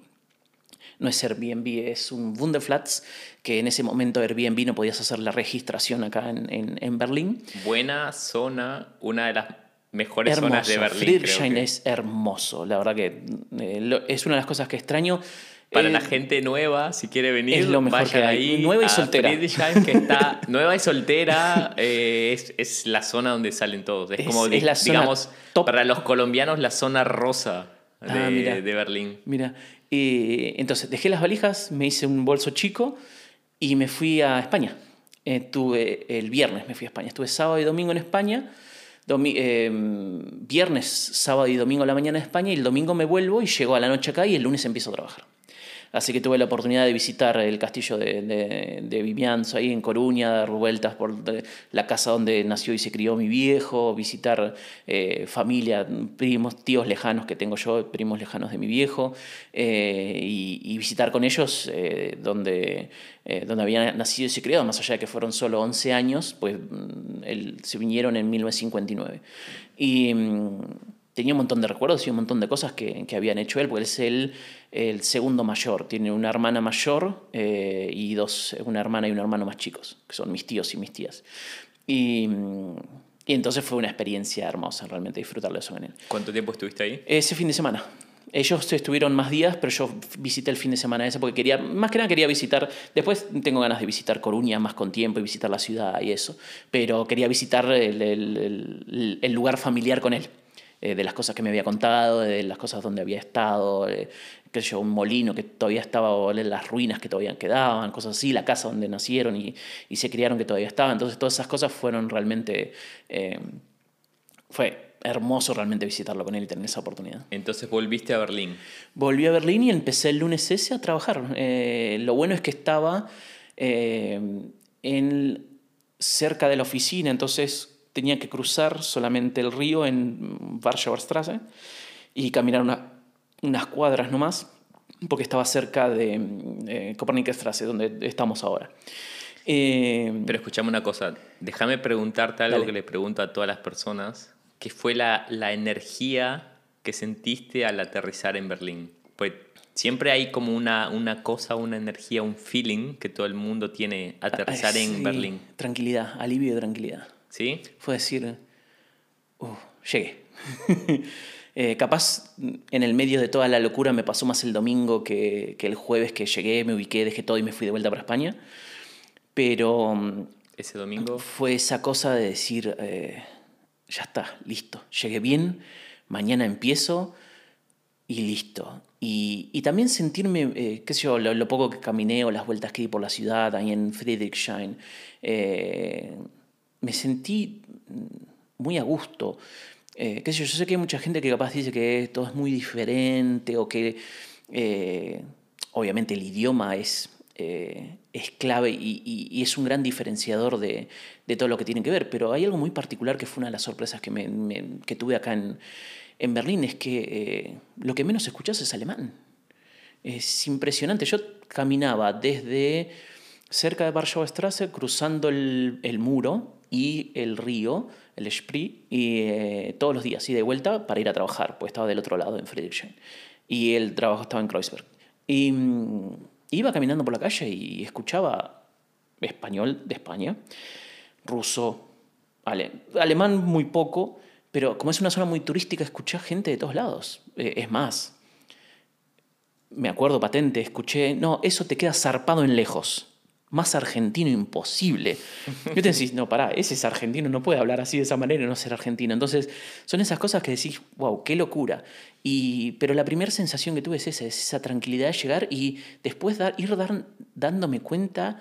No es Airbnb, es un Wunderflats, que en ese momento Airbnb no podías hacer la registración acá en, en, Berlín. Buena zona, una de las mejores zonas de Berlín. Friedrichshain es hermoso, la verdad que eh, es una de las cosas que extraño. Para la gente nueva, si quiere venir, es lo mejor que hay. ahí. Nueva y soltera. que está nueva y soltera eh, es, es, la zona donde salen todos. Es, como, digamos, para los colombianos, la zona rosa de, ah, de Berlín. Mira, entonces dejé las valijas, me hice un bolso chico y me fui a España. Estuve el viernes, me fui a España. Estuve sábado y domingo en España. Eh, viernes, sábado y domingo a la mañana en España y el domingo me vuelvo y llego a la noche acá y el lunes empiezo a trabajar. Así que tuve la oportunidad de visitar el castillo de, de ahí en Coruña, dar vueltas por la casa donde nació y se crió mi viejo, visitar eh, familia, primos, tíos lejanos que tengo yo, primos lejanos de mi viejo, eh, y, visitar con ellos eh, donde, donde había nacido y se criado, más allá de que fueron solo 11 años, pues mm, se vinieron en 1959. Y tenía un montón de recuerdos y un montón de cosas que, que habían hecho él, porque él es el, el, segundo mayor. Tiene una hermana mayor eh, y dos, una hermana y un hermano más chicos, que son mis tíos y mis tías. Y, y entonces fue una experiencia hermosa, realmente disfrutarlo eso con él. ¿Cuánto tiempo estuviste ahí? Ese fin de semana. Ellos estuvieron más días, pero yo visité el fin de semana ese porque quería, más que nada quería visitar, después tengo ganas de visitar Coruña más con tiempo y visitar la ciudad y eso, pero quería visitar el, el, el lugar familiar con él. Eh, de las cosas que me había contado, de las cosas donde había estado, eh, qué sé yo, un molino que todavía estaba, las ruinas que todavía quedaban, cosas así, la casa donde nacieron y, y se criaron que todavía estaba. Entonces todas esas cosas fueron realmente... Eh, fue hermoso realmente visitarlo con él y tener esa oportunidad. Entonces volviste a Berlín. Volví a Berlín y empecé el lunes ese a trabajar. lo bueno es que estaba en, cerca de la oficina, entonces tenía que cruzar solamente el río en Warschauer Straße y caminar unas cuadras nomás, porque estaba cerca de eh, Straße, donde estamos ahora. Eh, Pero escuchame una cosa, déjame preguntarte algo que le pregunto a todas las personas, ¿qué fue la, la energía que sentiste al aterrizar en Berlín? Pues siempre hay como una, una cosa, una energía, un feeling que todo el mundo tiene aterrizar ah, en Berlín. Tranquilidad, alivio de tranquilidad. ¿Sí? Fue decir, uh, llegué. Eh, capaz en el medio de toda la locura me pasó más el domingo que, que, el jueves que llegué, me ubiqué, dejé todo y me fui de vuelta para España. Pero... Mm, ¿Ese domingo? Fue esa cosa de decir, eh, ya está, listo, llegué bien, mañana empiezo y listo. Y, y también sentirme, eh, qué sé yo, lo, poco que caminé o las vueltas que di por la ciudad, ahí en Friedrichshain, me sentí muy a gusto. Eh, yo, sé que hay mucha gente que capaz dice que todo es muy diferente o que eh, obviamente el idioma es, eh, es clave y, es un gran diferenciador de, de, todo lo que tiene que ver, pero hay algo muy particular que fue una de las sorpresas que, me, que tuve acá en, en Berlín, es que lo que menos escuchas es alemán. Es impresionante. Yo caminaba desde cerca de Warschauer Straße, cruzando el, el muro, y el río, el Spree, y, eh, todos los días, y de vuelta para ir a trabajar, pues estaba del otro lado, en Friedrichshain. Y el trabajo estaba en Kreuzberg. Y mm, iba caminando por la calle y escuchaba español de España, ruso, alemán muy poco, pero como es una zona muy turística, escuché gente de todos lados. Eh, es más, me acuerdo patente, escuché, no, eso te queda zarpado en lejos. Más argentino imposible. Yo te decís, no, pará, ese es argentino, no puede hablar así de esa manera y no ser argentino. Entonces, son esas cosas que decís, wow, qué locura. Y, pero la primera sensación que tuve es esa, es esa tranquilidad de llegar y después ir dándome cuenta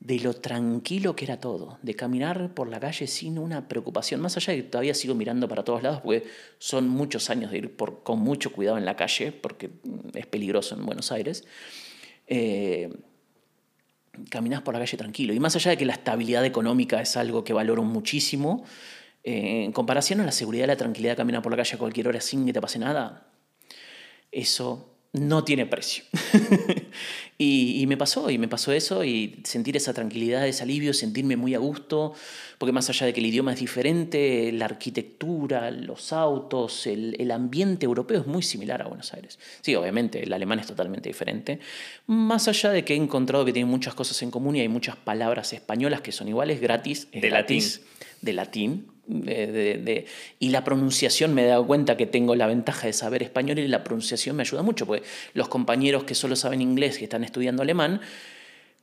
de lo tranquilo que era todo, de caminar por la calle sin una preocupación, más allá de que todavía sigo mirando para todos lados, porque son muchos años de ir por, con mucho cuidado en la calle, porque es peligroso en Buenos Aires. Eh, caminás por la calle tranquilo. Y más allá de que la estabilidad económica es algo que valoro muchísimo, eh, en comparación a la seguridad y la tranquilidad de caminar por la calle a cualquier hora sin que te pase nada, eso no tiene precio. y, me pasó, y me pasó eso, y sentir esa tranquilidad, ese alivio, sentirme muy a gusto, porque más allá de que el idioma es diferente, la arquitectura, los autos, el, el ambiente europeo es muy similar a Buenos Aires. Sí, obviamente, el alemán es totalmente diferente, más allá de que he encontrado que tiene muchas cosas en común y hay muchas palabras españolas que son iguales, gratis, de latín. De latín, de, y la pronunciación me he dado cuenta que tengo la ventaja de saber español y la pronunciación me ayuda mucho, porque los compañeros que solo saben inglés, que están estudiando alemán,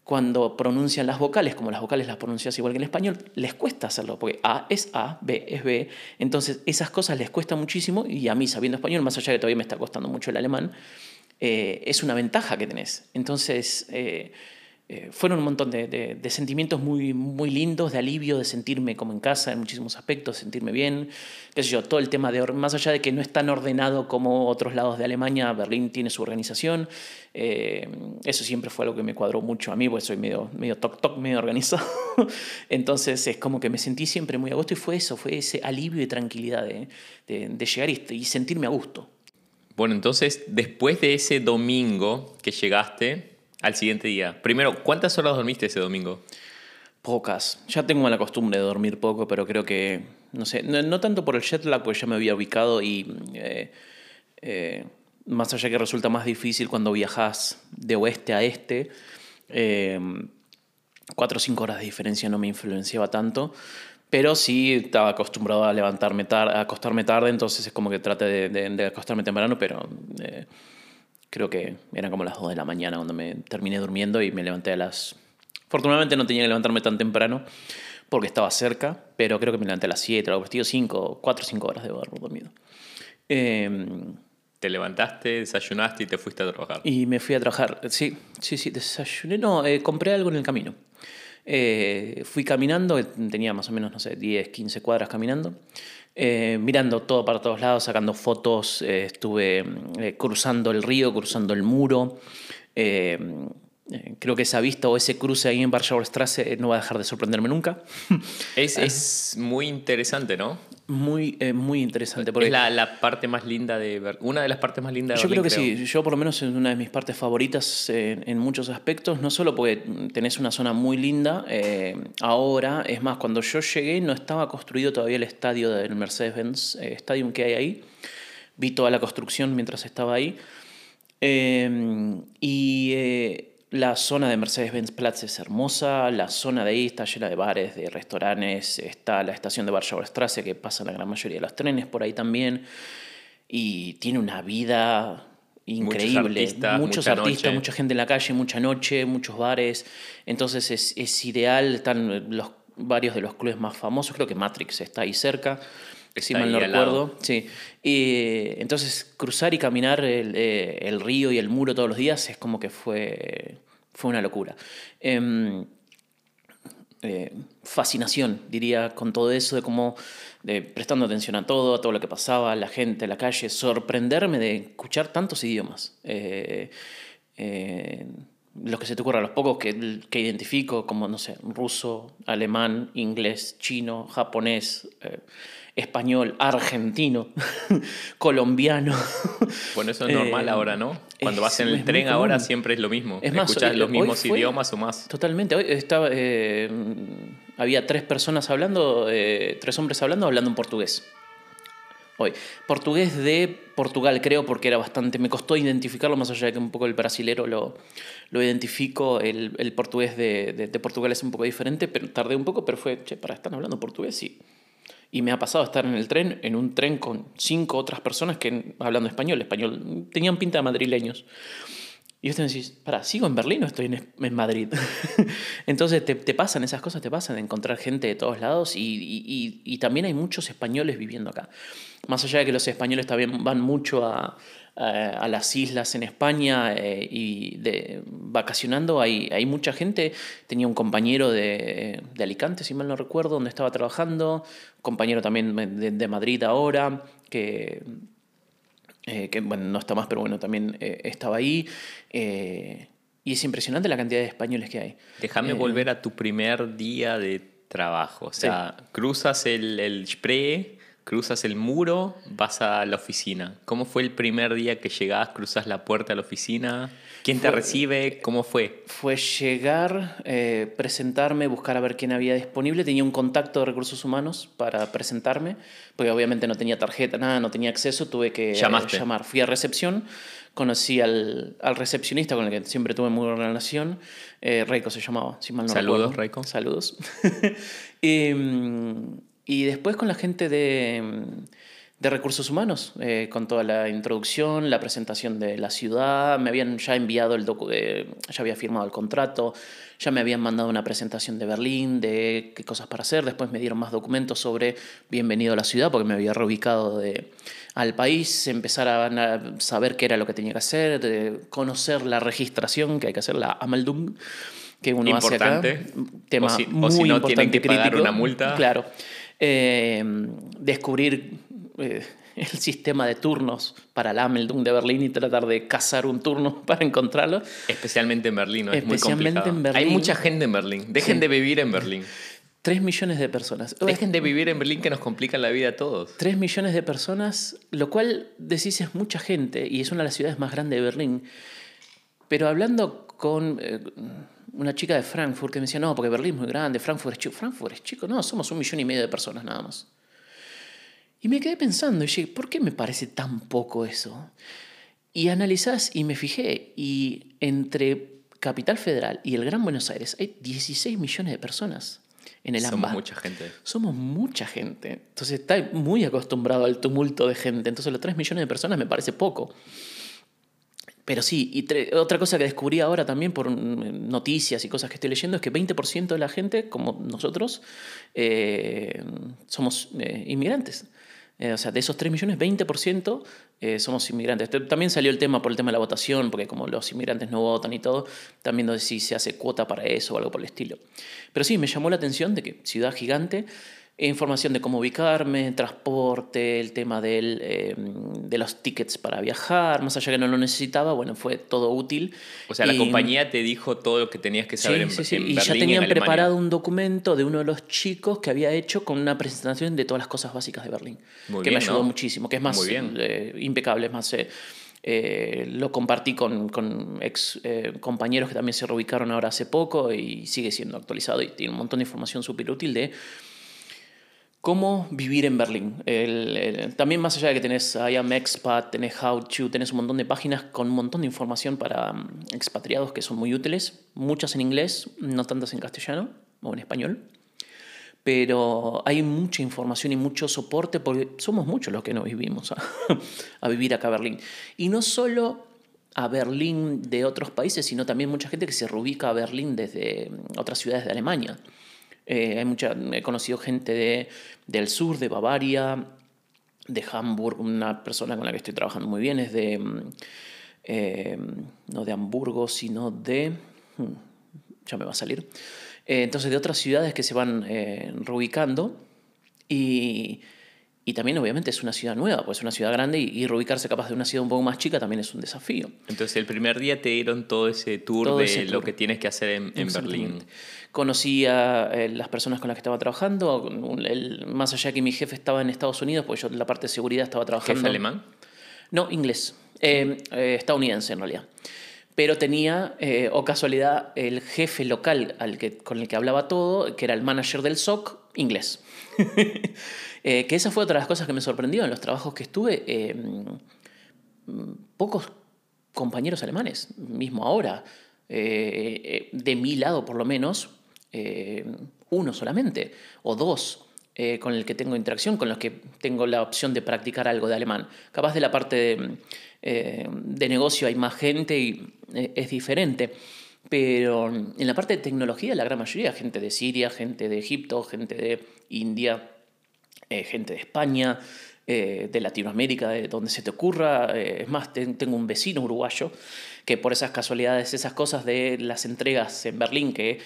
cuando pronuncian las vocales, como las vocales las pronuncias igual que en español, les cuesta hacerlo, porque A es A, B es B, entonces esas cosas les cuesta muchísimo y a mí sabiendo español, más allá de que todavía me está costando mucho el alemán, eh, es una ventaja que tenés. Entonces... Eh, eh, fueron un montón de, sentimientos muy, muy lindos, de alivio, de sentirme como en casa en muchísimos aspectos, sentirme bien, qué sé yo, todo el tema de, más allá de que no es tan ordenado como otros lados de Alemania, Berlín tiene su organización, eh, eso siempre fue algo que me cuadró mucho a mí, porque soy medio, medio toc toc, medio organizado, entonces es como que me sentí siempre muy a gusto y fue eso, fue ese alivio y tranquilidad de, de llegar y, y sentirme a gusto. Bueno, entonces después de ese domingo que llegaste, al siguiente día. Primero, ¿cuántas horas dormiste ese domingo? Pocas. Ya tengo la costumbre de dormir poco, pero creo que, no sé, no, tanto por el jet lag, porque ya me había ubicado y eh, eh, más allá que resulta más difícil cuando viajas de oeste a este, eh, cuatro o cinco horas de diferencia no me influenciaba tanto. Pero sí estaba acostumbrado a levantarme tarde, a acostarme tarde, entonces es como que trate de, de acostarme temprano, pero creo que eran como las 2 de la mañana cuando me terminé durmiendo y me levanté a las... Afortunadamente no tenía que levantarme tan temprano porque estaba cerca, pero creo que me levanté a las 7, algo vestido 5, 4 o 5 horas de haber dormido. Em, te levantaste, desayunaste y te fuiste a trabajar. Y me fui a trabajar, sí, sí, sí, desayuné, no, eh, compré algo en el camino. Eh, fui caminando, tenía más o menos, no sé, 10, 15 cuadras caminando. Eh, mirando todo para todos lados, sacando fotos, eh, estuve eh, cruzando el río, cruzando el muro. Creo que esa vista o ese cruce ahí en Warschauer Straße no va a dejar de sorprenderme nunca. Es, es muy interesante, ¿no? Muy, muy interesante. Porque es la, la, parte más linda de ver. Una de las partes más lindas de Yo creo que sí. Yo, por lo menos, es una de mis partes favoritas en muchos aspectos. No solo porque tenés una zona muy linda. Eh, ahora, es más, cuando yo llegué, no estaba construido todavía el estadio del Mercedes-Benz eh, Stadium que hay ahí. Vi toda la construcción mientras estaba ahí. Eh, y la zona de Mercedes-Benz Platz es hermosa, la zona de ahí está llena de bares, de restaurantes, está la estación de Warschauer Straße que pasa la gran mayoría de los trenes por ahí también y tiene una vida increíble. Muchos artistas, mucha gente en la calle, mucha noche, muchos bares. Entonces es, es ideal, están los, varios de los clubes más famosos, creo que Matrix está ahí cerca. si mal no recuerdo. Sí. Y, entonces, cruzar y caminar el, eh, el, río y el muro todos los días es como que fue fue una locura. Em, eh, fascinación, diría, con todo eso, de cómo, prestando atención a todo, a todo lo que pasaba, la gente, la calle, sorprenderme de escuchar tantos idiomas. Eh, eh, los que se te ocurran, los pocos que, que, identifico, como, no sé, ruso, alemán, inglés, chino, japonés español, argentino, colombiano. Bueno, eso es normal eh, ahora, ¿no? Cuando vas en el tren ahora siempre es lo mismo. Es más, Escuchas los mismos idiomas o más. Totalmente. Hoy estaba, eh, había tres personas hablando, eh, tres hombres hablando, hablando en portugués. Hoy. Portugués de Portugal, creo, porque era bastante. Me costó identificarlo, más allá de que un poco el brasilero lo, lo identifico. El, el portugués de, de, de, Portugal es un poco diferente, pero tardé un poco, pero fue, che, para, ¿están hablando portugués? Sí. Y me ha pasado estar en el tren, en un tren con cinco otras personas que hablando español, español, tenían pinta de madrileños. Y vos te decís, para, ¿sigo en Berlín o estoy en, en Madrid? Entonces te, te, pasan esas cosas, te pasan de encontrar gente de todos lados y, y, y, también hay muchos españoles viviendo acá. Más allá de que los españoles también van mucho a, a las islas en España eh, y de, vacacionando, hay, hay mucha gente. Tenía un compañero de, de, Alicante, si mal no recuerdo, donde estaba trabajando, compañero también de, de Madrid ahora, que eh, que bueno, no está más, pero bueno, también eh, estaba ahí. Eh, y es impresionante la cantidad de españoles que hay. Déjame volver a tu primer día de trabajo. O sea, cruzas el, el Spree, cruzas el muro, vas a la oficina. ¿Cómo fue el primer día que llegás, cruzas la puerta a la oficina? ¿Quién te recibe? ¿Cómo fue? Fue llegar, eh, presentarme, buscar a ver quién había disponible. Tenía un contacto de recursos humanos para presentarme, porque obviamente no tenía tarjeta, nada, no tenía acceso, tuve que llamar. Fui a recepción, conocí al, al, recepcionista con el que siempre tuve muy buena relación. Eh, Reiko se llamaba, si mal no Saludos, Reiko. Saludos. y, y después con la gente de de recursos humanos, eh, con toda la introducción, la presentación de la ciudad, me habían ya enviado el docu eh, ya había firmado el contrato, ya me habían mandado una presentación de Berlín, de qué cosas para hacer, después me dieron más documentos sobre bienvenido a la ciudad, porque me había reubicado de, al país, empezar a, saber qué era lo que tenía que hacer, de conocer la registración que hay que hacer, la Ameldung, que uno importante. hace acá. Tema o si, muy o si no importante, tienen que crítico. pagar una multa. Claro. Eh, descubrir eh, el sistema de turnos para la Ameldung de Berlín y tratar de cazar un turno para encontrarlo. Especialmente en Berlín, ¿no? es muy Especialmente complicado. en Berlín. Hay mucha gente en Berlín. Dejen Sí. de vivir en Berlín. Tres millones de personas. Dejen de vivir en Berlín que nos complican la vida a todos. Tres millones de personas, lo cual decís es mucha gente y es una de las ciudades más grandes de Berlín. Pero hablando con eh, una chica de Frankfurt que me decía, no, porque Berlín es muy grande, Frankfurt es chico. Frankfurt es chico, no, somos un millón y medio de personas nada más. Y me quedé pensando, y dije, ¿por qué me parece tan poco eso? Y analizás y me fijé, y entre Capital Federal y el Gran Buenos Aires hay 16 millones de personas en el Somos mucha gente. Somos mucha gente. Entonces está muy acostumbrado al tumulto de gente. Entonces los 3 millones de personas me parece poco. Pero sí, y otra cosa que descubrí ahora también por mm, noticias y cosas que estoy leyendo es que 20% de la gente, como nosotros, eh, somos eh, inmigrantes. Eh, o sea, de esos 3 millones, 20% eh, somos inmigrantes. También salió el tema por el tema de la votación, porque como los inmigrantes no votan y todo, también no sé si se hace cuota para eso o algo por el estilo. Pero sí, me llamó la atención de que ciudad gigante, información de cómo ubicarme, transporte, el tema del, eh, de los tickets para viajar, más allá que no lo necesitaba, bueno, fue todo útil. O sea, la Y- compañía te dijo todo lo que tenías que saber Sí, en, sí, sí. en Y Berlín ya en tenían preparado un documento de uno de los chicos que había hecho con una presentación de todas las cosas básicas de Berlín. Muy que bien, me ayudó ¿no? muchísimo, que es más eh, impecable, es más... eh, eh, lo compartí con, con ex eh, compañeros que también se reubicaron ahora hace poco y sigue siendo actualizado y tiene un montón de información súper útil de cómo vivir en Berlín. El- el- también más allá de que tenés I am expat, tenés how to, tenés un montón de páginas con un montón de información para mm, expatriados que son muy útiles, muchas en inglés, no tantas en castellano o en español. Pero hay mucha información y mucho soporte porque somos muchos los que nos vivimos a, a vivir acá a Berlín. Y no solo a Berlín de otros países, sino también mucha gente que se reubica a Berlín desde mm, otras ciudades de Alemania. Eh, hay mucha, he conocido gente de, del sur, de Bavaria, de Hamburg, una persona con la que estoy trabajando muy bien es de, mm, eh, no de Hamburgo, sino de, hmm, ya me va a salir, Eh, entonces de otras ciudades que se van reubicando y, y también obviamente es una ciudad nueva, pues es una ciudad grande y, y reubicarse capaz de una ciudad un poco más chica también es un desafío. Entonces, el primer día te dieron todo ese tour Todo de ese lo tour. que tienes que hacer en, en Berlín. Conocí a eh, las personas con las que estaba trabajando, el- más allá que mi jefe estaba en Estados Unidos, pues yo la parte de seguridad estaba trabajando. ¿Jefe alemán? No, inglés. Eh, eh, estadounidense en realidad. Pero tenía, eh, o casualidad, el jefe local al que, con el que hablaba todo, que era el manager del SOC, inglés. Eh, que esa fue otra de las cosas que me sorprendió en los trabajos que estuve. mm, pocos compañeros alemanes, mismo ahora, eh, eh, de mi lado por lo menos, uno solamente, o dos. con el que tengo interacción, con los que tengo la opción de practicar algo de alemán. Capaz de la parte de negocio hay más gente y es diferente. Pero en la parte de tecnología, la gran mayoría, gente de Siria, gente de Egipto, gente de India, gente de España, de Latinoamérica, de donde se te ocurra. es más, tengo un vecino uruguayo que por esas casualidades, esas cosas de las entregas en Berlín, que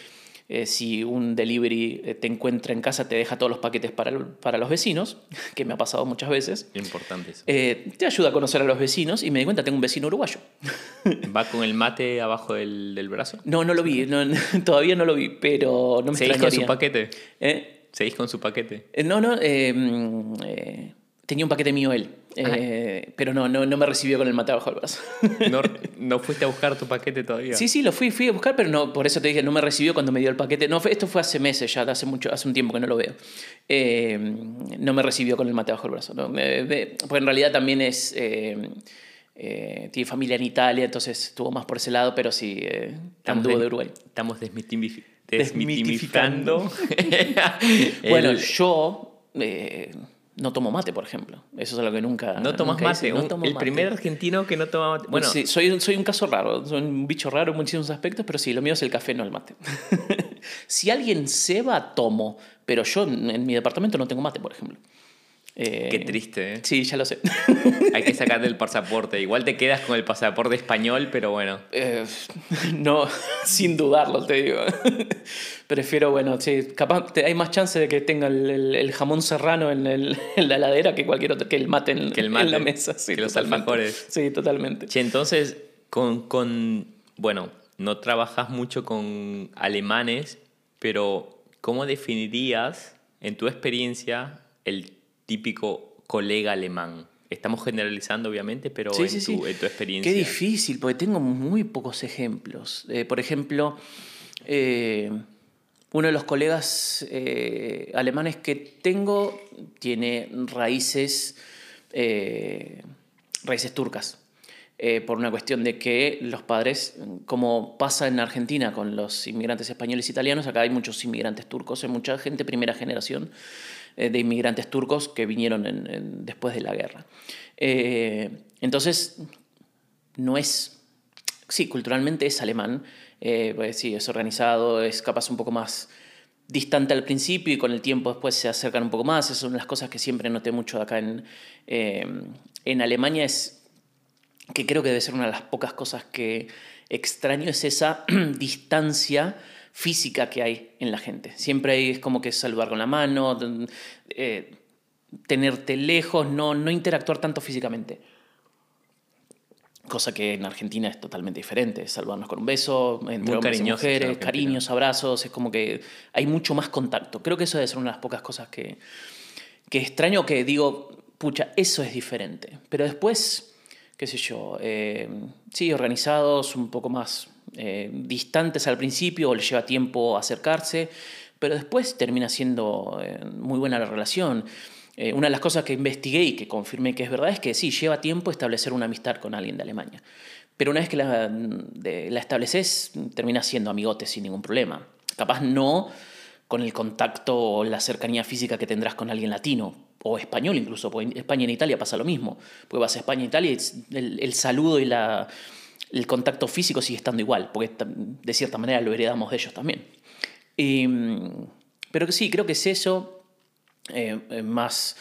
eh, si un delivery eh, te encuentra en casa, te deja todos los paquetes para, para los vecinos, que me ha pasado muchas veces. Importante eh, te ayuda a conocer a los vecinos y me di cuenta, tengo un vecino uruguayo. ¿Va con el mate abajo del, del brazo? No, no lo vi, no, todavía no lo vi, pero no me ¿Seguís con su paquete? ¿Seguís con su paquete? no, no, mm, tenía un paquete mío él. Eh, pero no, no, no, me recibió con el mate bajo el brazo. ¿No, ¿No, fuiste a buscar tu paquete todavía? Sí, sí, lo fui, fui a buscar, pero no, por eso te dije, no me recibió cuando me dio el paquete. No, esto fue hace meses ya, hace, mucho, hace un tiempo que no lo veo. Eh, no me recibió con el mate bajo el brazo. ¿no? porque en realidad también es... Eh, tiene familia en Italia, entonces estuvo más por ese lado, pero sí, estamos de, de Uruguay. Estamos desmitificando. bueno, yo no tomo mate, por ejemplo. Eso es algo que nunca. No tomas mate. el primer argentino que no toma mate. Bueno, sí, soy, soy un caso raro. Soy un bicho raro en muchísimos aspectos, pero sí, lo mío es el café, no el mate. si alguien se va, tomo. Pero yo en mi departamento no tengo mate, por ejemplo. Eh, Qué triste, ¿eh? Sí, ya lo sé. Hay que sacarte el pasaporte. Igual te quedas con el pasaporte español, pero bueno. Eh, no, sin dudarlo, te digo. Prefiero, bueno, sí, capaz hay más chance de que tenga el, jamón serrano en, la heladera que cualquier otro, que el mate en, que el la mesa. Sí, que los alfajores. Sí, totalmente. Che, entonces, con, con, bueno, no trabajas mucho con alemanes, pero ¿cómo definirías, en tu experiencia, el típico colega alemán? Estamos generalizando, obviamente, pero en, tu, experiencia. Qué difícil, porque tengo muy pocos ejemplos. Eh, por ejemplo, eh, uno de los colegas eh, alemanes que tengo tiene raíces, raíces turcas. por una cuestión de que los padres, como pasa en Argentina con los inmigrantes españoles e italianos, acá hay muchos inmigrantes turcos, hay mucha gente primera generación de inmigrantes turcos que vinieron después de la guerra. Eh, entonces, no es, sí, culturalmente es alemán, eh, pues sí, es organizado, es capaz un poco más distante al principio y con el tiempo después se acercan un poco más. Esas son las cosas que siempre noté mucho acá en, en Alemania, es que creo que debe ser una de las pocas cosas que extraño, es esa distancia física que hay en la gente. Siempre hay, es como que saludar con la mano, eh, tenerte lejos, no, no interactuar tanto físicamente. Cosa que en Argentina es totalmente diferente. Saludarnos con un beso, entre hombres y mujeres, cariños, abrazos, es como que hay mucho más contacto. Creo que eso debe ser una de las pocas cosas que, que extraño, que digo, pucha, eso es diferente. Pero después, qué sé yo, eh, sí, organizados, un poco más eh, distantes al principio o les lleva tiempo acercarse, pero después termina siendo eh, muy buena la relación. Eh, una de las cosas que investigué y que confirmé que es verdad es que sí, lleva tiempo establecer una amistad con alguien de Alemania. Pero una vez que la, estableces, termina siendo amigote sin ningún problema. Capaz no con el contacto o la cercanía física que tendrás con alguien latino, o español incluso, porque en España y en Italia pasa lo mismo. Porque vas a España e Italia y el saludo y la, el contacto físico sigue estando igual, porque de cierta manera lo heredamos de ellos también. pero que sí, creo que es eso, eh, eh, más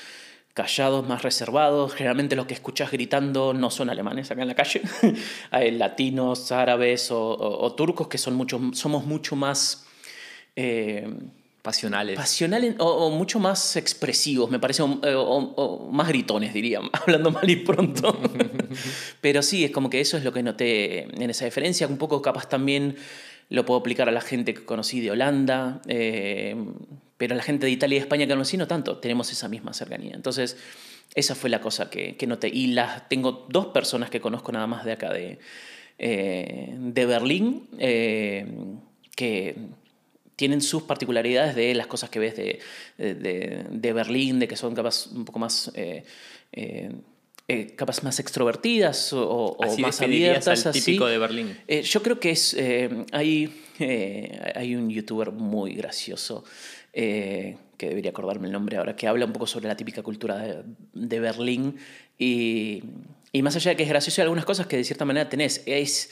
callados, más reservados. Generalmente los que escuchás gritando no son alemanes acá en la calle. Hay latinos, árabes o, turcos que son mucho, somos mucho más... Eh, Pasionales. Pasionales o, mucho más expresivos, me parece, o, más gritones, diría, hablando mal y pronto. Pero sí, es como que eso es lo que noté en esa diferencia. Un poco capaz también lo puedo aplicar a la gente que conocí de Holanda, eh, pero a la gente de Italia y España que conocí no tanto, tenemos esa misma cercanía. Entonces, esa fue la cosa que, que noté. Y las, tengo dos personas que conozco nada más de acá, de, eh, de Berlín, eh, que tienen sus particularidades de las cosas que ves de, de, Berlín, de que son capaz un poco más eh, eh, eh, capas más extrovertidas o, o Así más abiertas. al así. típico de Berlín. Eh, yo creo que es. eh, hay, eh, hay un youtuber muy gracioso. eh, que debería acordarme el nombre ahora, que habla un poco sobre la típica cultura de, de Berlín. Y, y más allá de que es gracioso, hay algunas cosas que de cierta manera tenés. Es,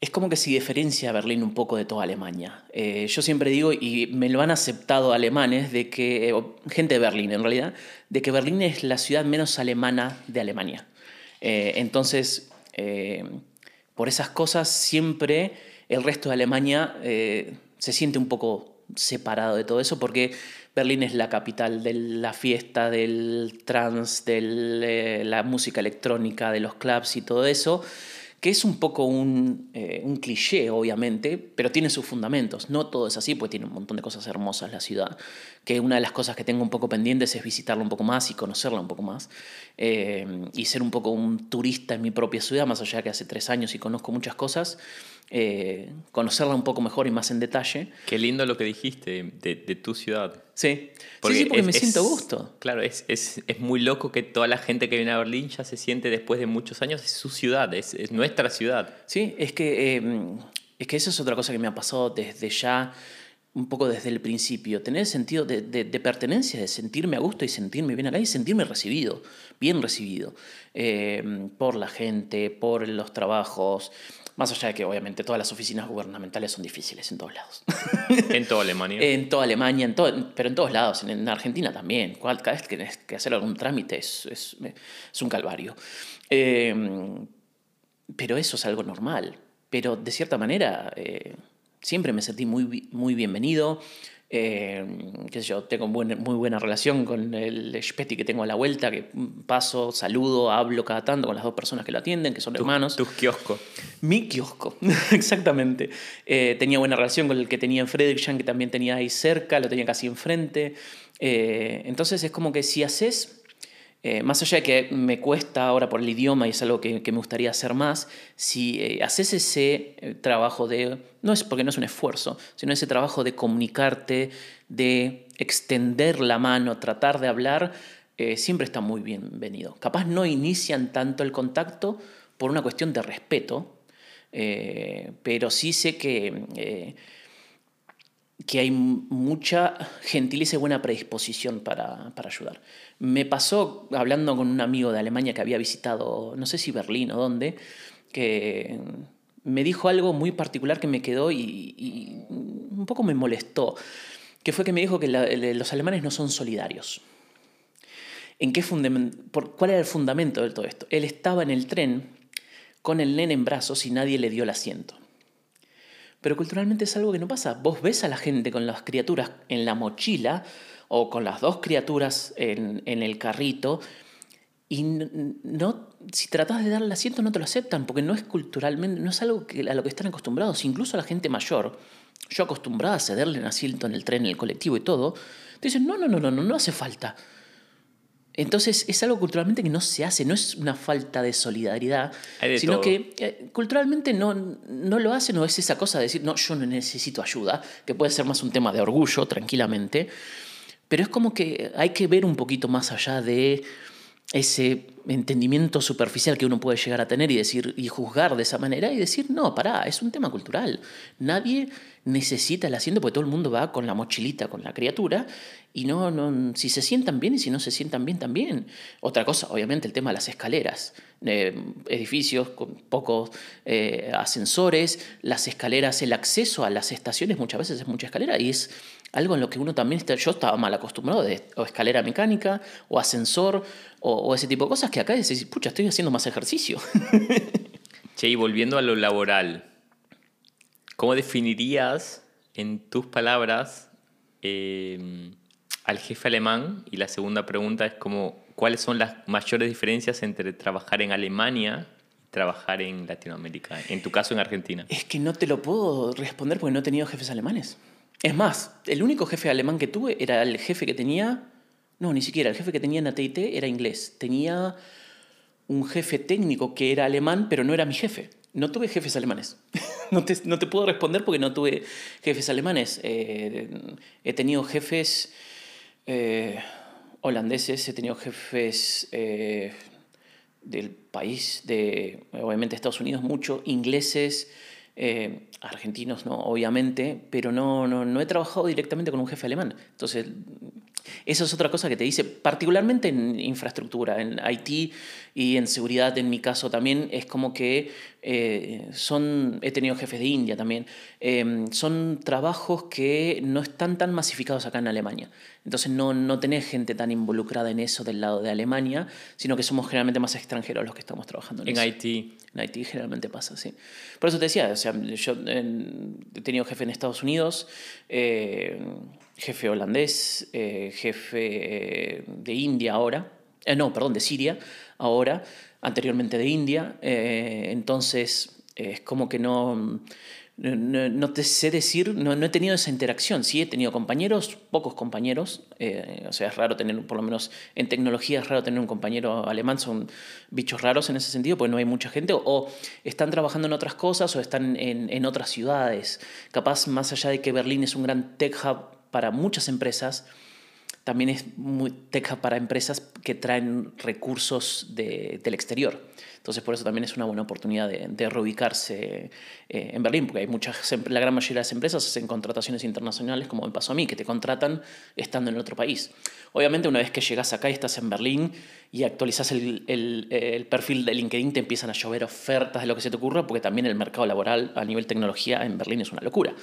es como que se diferencia a Berlín un poco de toda Alemania. Eh, yo siempre digo, y me lo han aceptado alemanes, de que, o gente de Berlín en realidad, de que Berlín es la ciudad menos alemana de Alemania. Eh, entonces, eh, por esas cosas, siempre el resto de Alemania eh, se siente un poco separado de todo eso, porque Berlín es la capital de la fiesta, del trance, de la música electrónica, de los clubs y todo eso que es un poco un, eh, un, cliché, obviamente, pero tiene sus fundamentos. No todo es así, pues tiene un montón de cosas hermosas la ciudad, que una de las cosas que tengo un poco pendientes es visitarla un poco más y conocerla un poco más, eh, y ser un poco un turista en mi propia ciudad, más allá de que hace tres años y conozco muchas cosas, eh, conocerla un poco mejor y más en detalle. Qué lindo lo que dijiste de, de tu ciudad. Sí, porque sí, sí, porque es, me siento es, gusto. Claro, es, es, es, muy loco que toda la gente que viene a Berlín ya se siente después de muchos años, es su ciudad, es, es nuestra ciudad. Sí, es que, eh, es que eso es otra cosa que me ha pasado desde ya, un poco desde el principio, tener sentido de, de, de pertenencia, de sentirme a gusto y sentirme bien acá y sentirme recibido, bien recibido, eh, por la gente, por los trabajos, más allá de que obviamente todas las oficinas gubernamentales son difíciles en todos lados. En toda Alemania. en toda Alemania, en todo, pero en todos lados, en, en Argentina también. Cada vez que tienes que hacer algún trámite es, es, es un calvario. Eh, pero eso es algo normal. Pero de cierta manera, eh, siempre me sentí muy, muy bienvenido. Eh, qué sé yo, tengo buen, muy buena relación con el Speti que tengo a la vuelta, que paso, saludo, hablo cada tanto con las dos personas que lo atienden, que son tu, hermanos. Tu kiosco. Mi kiosco, exactamente. Eh, tenía buena relación con el que tenía en Frederikshamn, que también tenía ahí cerca, lo tenía casi enfrente. Eh, entonces es como que si haces, eh, más allá de que me cuesta ahora por el idioma y es algo que, me gustaría hacer más, si eh, haces ese eh, trabajo de, no es porque no es un esfuerzo, sino ese trabajo de comunicarte, de extender la mano, tratar de hablar, siempre está muy bienvenido. Capaz no inician tanto el contacto por una cuestión de respeto, pero sí sé que, que hay mucha gentileza y buena predisposición para, para, ayudar. Me pasó hablando con un amigo de Alemania que había visitado, no sé si Berlín o dónde, que me dijo algo muy particular que me quedó y, un poco me molestó, que fue que me dijo que los alemanes no son solidarios. ¿En qué por, ¿Cuál era el fundamento de todo esto? Él estaba en el tren con el nene en brazos y nadie le dio el asiento. Pero culturalmente es algo que no pasa. Vos ves a la gente con las criaturas en la mochila o con las dos criaturas en, el carrito y no, si tratas de darle asiento no te lo aceptan porque no es culturalmente, no es algo a lo que están acostumbrados. Incluso la gente mayor, yo acostumbrada a cederle un asiento en el tren, en el colectivo y todo, te dicen, no, no, no, no, no, no hace falta. Entonces es algo culturalmente que no se hace, no es una falta de solidaridad, de sino todo. que eh, culturalmente no, no lo hacen, no es esa cosa de decir, no, yo no necesito ayuda, que puede ser más un tema de orgullo, tranquilamente, pero es como que hay que ver un poquito más allá de ese entendimiento superficial que uno puede llegar a tener y decir y juzgar de esa manera y decir, no, pará, es un tema cultural. Nadie necesita el asiento porque todo el mundo va con la mochilita, con la criatura, y no, no, si se sientan bien y si no se sientan bien también. Otra cosa, obviamente, el tema de las escaleras. Eh, edificios con pocos eh, ascensores, las escaleras, el acceso a las estaciones muchas veces es mucha escalera y es algo en lo que uno también está, yo estaba mal acostumbrado, de, o escalera mecánica, o ascensor, o, o ese tipo de cosas que acá decís, pucha, estoy haciendo más ejercicio. che, y volviendo a lo laboral, ¿cómo definirías en tus palabras eh, al jefe alemán? Y la segunda pregunta es como, ¿cuáles son las mayores diferencias entre trabajar en Alemania y trabajar en Latinoamérica? En tu caso, en Argentina. Es que no te lo puedo responder porque no he tenido jefes alemanes. Es más, el único jefe alemán que tuve era el jefe que tenía, no, ni siquiera, el jefe que tenía en AT&T era inglés. Tenía un jefe técnico que era alemán, pero no era mi jefe. No tuve jefes alemanes. no, te, puedo responder porque no tuve jefes alemanes. Eh, he tenido jefes... Eh, holandeses, he tenido jefes eh, del país, de obviamente Estados Unidos, mucho, ingleses, eh, argentinos, ¿no? obviamente, pero no, no, no he trabajado directamente con un jefe alemán. Entonces, eso es otra cosa que te dice, particularmente en infraestructura, en IT y en seguridad, en mi caso también, es como que eh, son, he tenido jefes de India también, em, son trabajos que no están tan masificados acá en Alemania. Entonces no, no tenés gente tan involucrada en eso del lado de Alemania, sino que somos generalmente más extranjeros los que estamos trabajando en, en eso. IT. En IT generalmente pasa, sí. Por eso te decía, o sea, yo he tenido jefe en Estados Unidos, eh, jefe holandés, eh, jefe eh, de India ahora, no, perdón, de Siria ahora, anteriormente de India, entonces es como que no no, te sé decir, no, he tenido esa interacción. Sí, he tenido compañeros, pocos compañeros. Eh, o sea, es raro tener, por lo menos en tecnología, es raro tener un compañero alemán. Son bichos raros en ese sentido, porque no hay mucha gente. O, están trabajando en otras cosas o están en, en, otras ciudades. Capaz, más allá de que Berlín es un gran tech hub para muchas empresas, también es muy hub para empresas que traen recursos de, del exterior. Entonces, por eso también es una buena oportunidad de, reubicarse eh, en Berlín, porque hay muchas, la gran mayoría de las empresas hacen contrataciones internacionales, como me pasó a mí, que te contratan estando en otro país. Obviamente, una vez que llegas acá y estás en Berlín y actualizas el, el, el, perfil de LinkedIn, te empiezan a llover ofertas de lo que se te ocurra, porque también el mercado laboral a nivel tecnología en Berlín es una locura.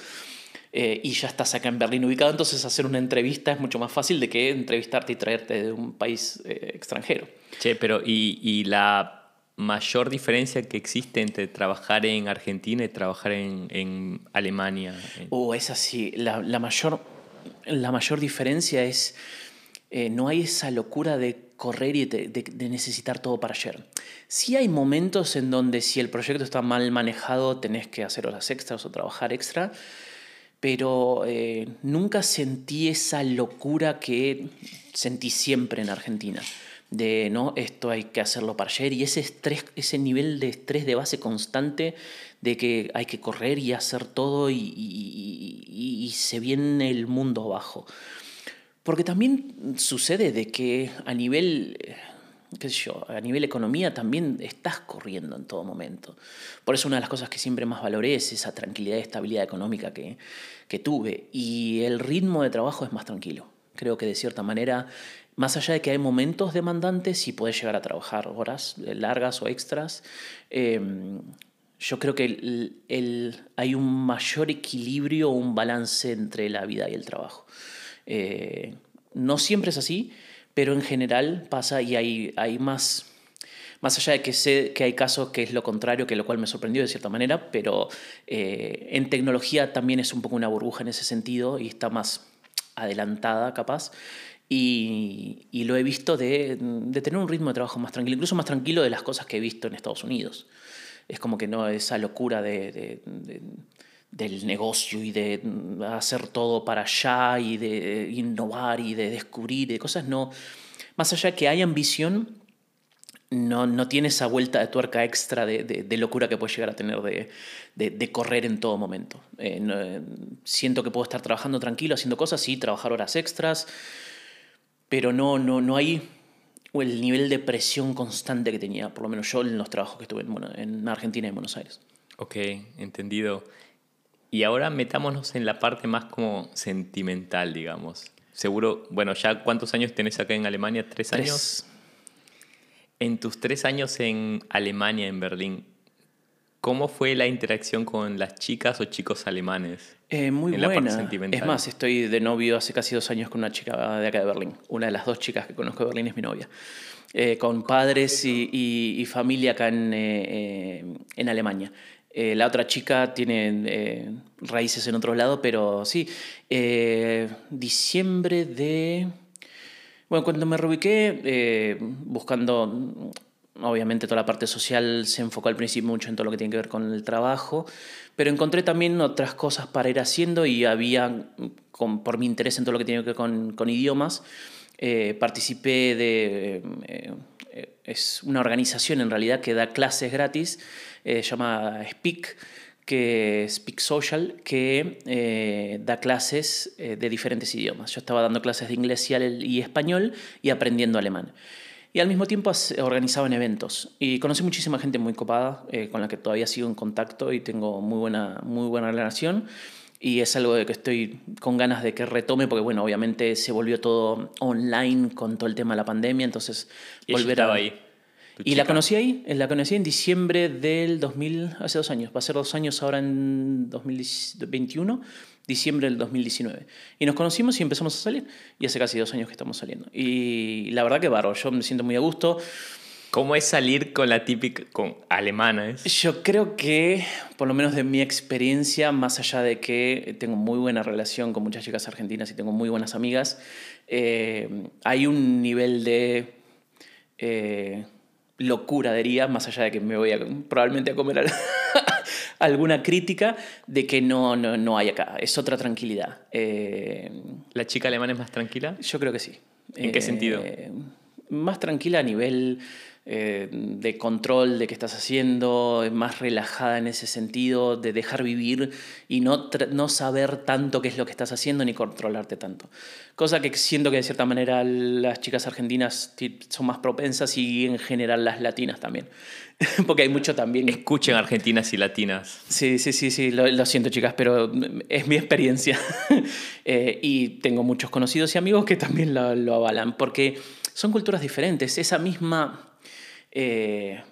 Eh, y ya estás acá en Berlín ubicado, entonces hacer una entrevista es mucho más fácil de que entrevistarte y traerte de un país eh, extranjero. Che, pero ¿y, y la mayor diferencia que existe entre trabajar en Argentina y trabajar en, en Alemania? Oh, es así. La, la, mayor, la mayor diferencia es, eh, no hay esa locura de correr y de, de, de, necesitar todo para ayer. Sí hay momentos en donde si el proyecto está mal manejado tenés que hacer horas extras o trabajar extra, pero eh, nunca sentí esa locura que sentí siempre en Argentina de no, esto hay que hacerlo para ayer y ese estrés, ese nivel de estrés de base constante de que hay que correr y hacer todo y, y, se viene el mundo abajo. Porque también sucede de que a nivel, qué sé yo, a nivel economía también estás corriendo en todo momento. Por eso una de las cosas que siempre más valoré es esa tranquilidad y estabilidad económica que, que tuve. Y el ritmo de trabajo es más tranquilo. Creo que de cierta manera más allá de que hay momentos demandantes y puedes llegar a trabajar horas largas o extras, eh, yo creo que el, el, hay un mayor equilibrio, un balance entre la vida y el trabajo. Eh, no siempre es así, pero en general pasa y hay, hay más, más allá de que sé que hay casos que es lo contrario, que lo cual me sorprendió de cierta manera, pero eh, en tecnología también es un poco una burbuja en ese sentido y está más adelantada capaz. Y, y, lo he visto de, de, tener un ritmo de trabajo más tranquilo, incluso más tranquilo de las cosas que he visto en Estados Unidos. Es como que no esa locura de, de, de del negocio y de hacer todo para allá y de innovar y de descubrir y de cosas, no. Más allá que hay ambición, no, no tiene esa vuelta de tuerca extra de, de, locura que puede llegar a tener de, de correr en todo momento. Eh, no, siento que puedo estar trabajando tranquilo, haciendo cosas, sí, trabajar horas extras, pero no, no, no hay el nivel de presión constante que tenía, por lo menos yo en los trabajos que estuve en, bueno, en Argentina y en Buenos Aires. Ok, entendido. Y ahora metámonos en la parte más como sentimental, digamos. Seguro, bueno, ya cuántos años tenés acá en Alemania? ¿Tres, Tres. años? En tus tres años en Alemania, en Berlín, ¿cómo fue la interacción con las chicas o chicos alemanes? Eh, muy buena. Es más, estoy de novio hace casi dos años con una chica de acá de Berlín. Una de las dos chicas que conozco de Berlín es mi novia. Eh, con padres y, y, y, familia acá en, eh, en Alemania. Eh, la otra chica tiene raíces en otro lado, pero sí. diciembre de... Bueno, cuando me reubiqué, buscando obviamente toda la parte social se enfocó al principio mucho en todo lo que tiene que ver con el trabajo, pero encontré también otras cosas para ir haciendo y había, con, por mi interés en todo lo que tiene que ver con, con idiomas, eh, participé de... Eh, es una organización en realidad que da clases gratis, eh, se llama Speak, que Speak Social, que eh, da clases eh, de diferentes idiomas. Yo estaba dando clases de inglés y español y aprendiendo alemán. Y al mismo tiempo organizaban eventos. Y conocí muchísima gente muy copada, eh, con la que todavía sigo en contacto y tengo muy buena, muy buena relación. Y es algo de que estoy con ganas de que retome, porque bueno, obviamente se volvió todo online con todo el tema de la pandemia, entonces volver a... ahí. Y la conocí ahí, eh, la conocí en diciembre del 2000, hace dos años, va a ser dos años ahora en 2021, diciembre del 2019. Y nos conocimos y empezamos a salir, y hace casi dos años que estamos saliendo. Y la verdad que barro, yo me siento muy a gusto. ¿Cómo es salir con la típica, con alemana? Yo creo que, por lo menos de mi experiencia, más allá de que tengo muy buena relación con muchas chicas argentinas y tengo muy buenas amigas, eh, hay un nivel de... Eh, locura, diría, más allá de que me voy a, probablemente a comer alguna crítica, de que no, no, no, hay acá. Es otra tranquilidad. Eh, ¿La chica alemana es más tranquila? Yo creo que sí. ¿En qué sentido? Eh, más tranquila a nivel eh, de control de qué estás haciendo, más relajada en ese sentido, de dejar vivir y no, no saber tanto qué es lo que estás haciendo ni controlarte tanto. Cosa que siento que de cierta manera las chicas argentinas son más propensas y en general las latinas también. Porque hay mucho también. Escuchen argentinas y latinas. Sí, sí, sí, sí, lo, siento chicas, pero es mi experiencia. Eh, y tengo muchos conocidos y amigos que también lo, lo avalan, porque son culturas diferentes. Esa misma eh,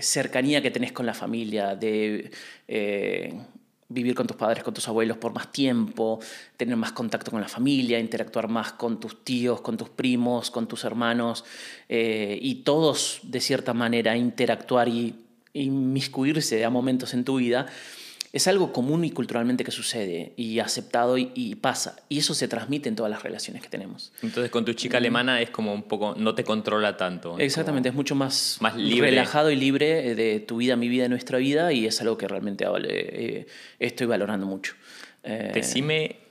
cercanía que tenés con la familia, de eh, vivir con tus padres, con tus abuelos por más tiempo, tener más contacto con la familia, interactuar más con tus tíos, con tus primos, con tus hermanos, eh, y todos de cierta manera interactuar y inmiscuirse a momentos en tu vida es algo común y culturalmente que sucede y aceptado y, pasa. Y eso se transmite en todas las relaciones que tenemos. Entonces con tu chica alemana es como un poco, no te controla tanto. Exactamente, es mucho más, más relajado y libre de tu vida, mi vida, nuestra vida y es algo que realmente eh, estoy valorando mucho. Eh, Decime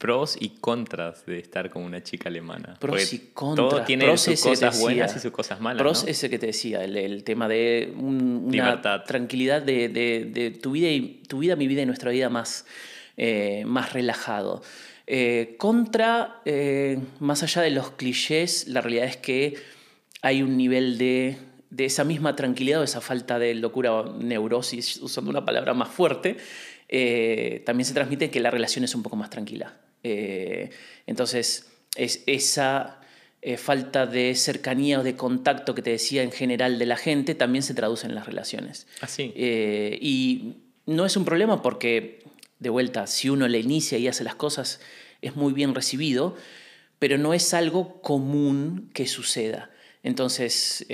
pros y contras de estar con una chica alemana. Pros y contras. Todo tiene sus cosas buenas y sus cosas malas. Pros ¿no? ese que te decía, el, tema de una tranquilidad de, de, tu vida y tu vida, mi vida y nuestra vida más, eh, más relajado. Eh, contra, eh, más allá de los clichés, la realidad es que hay un nivel de, de esa misma tranquilidad o esa falta de locura o neurosis, usando una palabra más fuerte, también se transmite que la relación es un poco más tranquila. Eh, entonces, es esa eh, falta de cercanía o de contacto que te decía en general de la gente también se traduce en las relaciones. Así. Eh, y no es un problema porque, de vuelta, si uno le inicia y hace las cosas, es muy bien recibido, pero no es algo común que suceda. Entonces,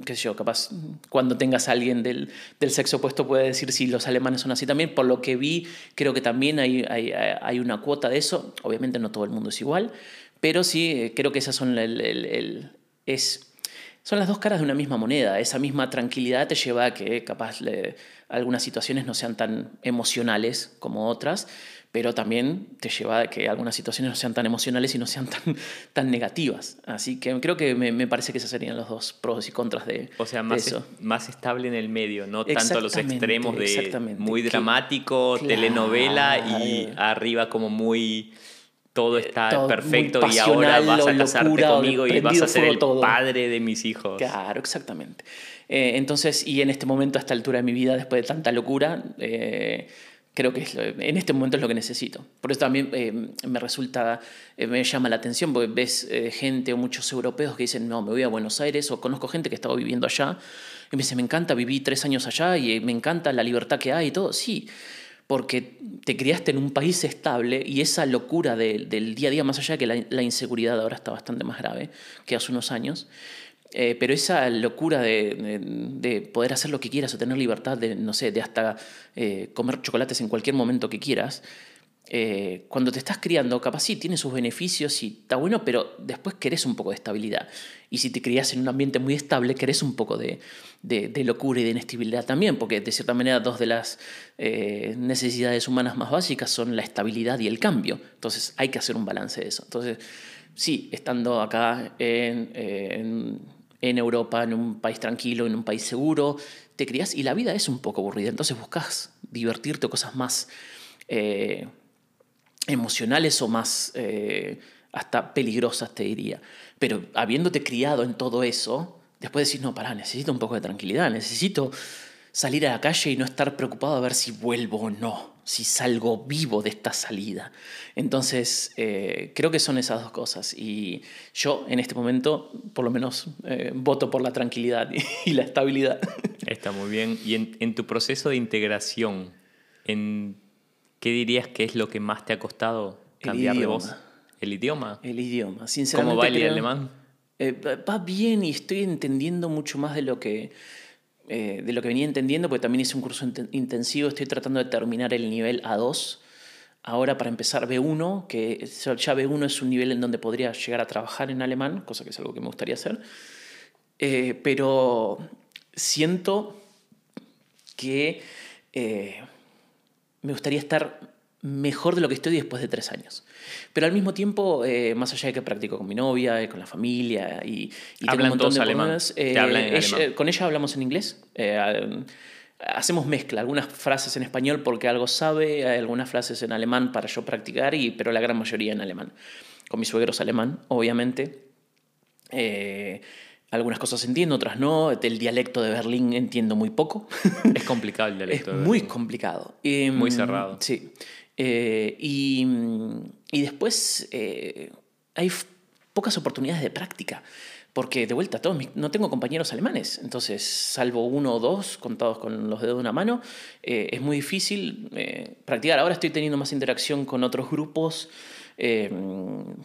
qué sé yo, capaz cuando tengas a alguien del, del, sexo opuesto puede decir si los alemanes son así también. Por lo que vi, creo que también hay, hay, hay una cuota de eso. Obviamente no todo el mundo es igual, pero sí eh, creo que esas son el, el, es, son las dos caras de una misma moneda. Esa misma tranquilidad te lleva a que capaz algunas situaciones no sean tan emocionales como otras, pero también te lleva a que algunas situaciones no sean tan emocionales y no sean tan, tan negativas. Así que creo que me, me parece que esos serían los dos pros y contras de, o sea, más eso. más estable en el medio, no tanto los extremos de muy dramático, telenovela y arriba como muy todo está perfecto y ahora vas a casarte conmigo y vas a ser el padre de mis hijos. Claro, exactamente. Eh, entonces, y en este momento, a esta altura de mi vida, después de tanta locura, eh, creo que en este momento es lo que necesito. Por eso también eh, me resulta, eh, me llama la atención, porque ves eh, gente o muchos europeos que dicen, no, me voy a Buenos Aires, o conozco gente que estaba viviendo allá, y me dice, me encanta, viví tres años allá y me encanta la libertad que hay y todo. Sí, porque te criaste en un país estable y esa locura del día a día, más allá de que la, la inseguridad ahora está bastante más grave que hace unos años, eh, pero esa locura de, poder hacer lo que quieras o tener libertad de, no sé, de hasta eh, comer chocolates en cualquier momento que quieras, eh, cuando te estás criando, capaz sí, tiene sus beneficios y está bueno, pero después querés un poco de estabilidad. Y si te crías en un ambiente muy estable, querés un poco de, locura y de inestabilidad también, porque de cierta manera dos de las necesidades humanas más básicas son la estabilidad y el cambio. Entonces hay que hacer un balance de eso. Entonces, sí, estando acá en en Europa, en un país tranquilo, en un país seguro, te criás y la vida es un poco aburrida, entonces buscas divertirte o cosas más eh, emocionales o más eh, hasta peligrosas, te diría. Pero habiéndote criado en todo eso, después decís, no, pará, necesito un poco de tranquilidad, necesito salir a la calle y no estar preocupado a ver si vuelvo o no, si salgo vivo de esta salida. Entonces, eh, creo que son esas dos cosas. Y yo, en este momento, por lo menos, eh, voto por la tranquilidad y, la estabilidad. Está muy bien. Y en, tu proceso de integración, ¿en ¿qué dirías que es lo que más te ha costado cambiar de voz? ¿El idioma? El idioma, sinceramente. ¿Cómo va el alemán? Eh, va bien y estoy entendiendo mucho más de lo que eh, de lo que venía entendiendo, porque también hice un curso intensivo, estoy tratando de terminar el nivel A2. Ahora para empezar B1, que ya B1 es un nivel en donde podría llegar a trabajar en alemán, cosa que es algo que me gustaría hacer. Eh, pero siento que eh, me gustaría estar mejor de lo que estoy después de tres años. Pero al mismo tiempo, eh, más allá de que practico con mi novia, eh, con la familia y, y tengo un montón de alemán. Eh, con ella hablamos en inglés. hacemos mezcla, algunas frases en español porque algo sabe, algunas frases en alemán para yo practicar, y, pero la gran mayoría en alemán. Con mis suegros alemán, obviamente. Algunas cosas entiendo, otras no. Del dialecto de Berlín entiendo muy poco. Es complicado el dialecto. es muy complicado. muy cerrado. Sí. Eh, y, y, después eh, hay pocas oportunidades de práctica. Porque de vuelta, todos no tengo compañeros alemanes, entonces, salvo uno o dos, contados con los dedos de una mano, eh, es muy difícil practicar. Ahora estoy teniendo más interacción con otros grupos,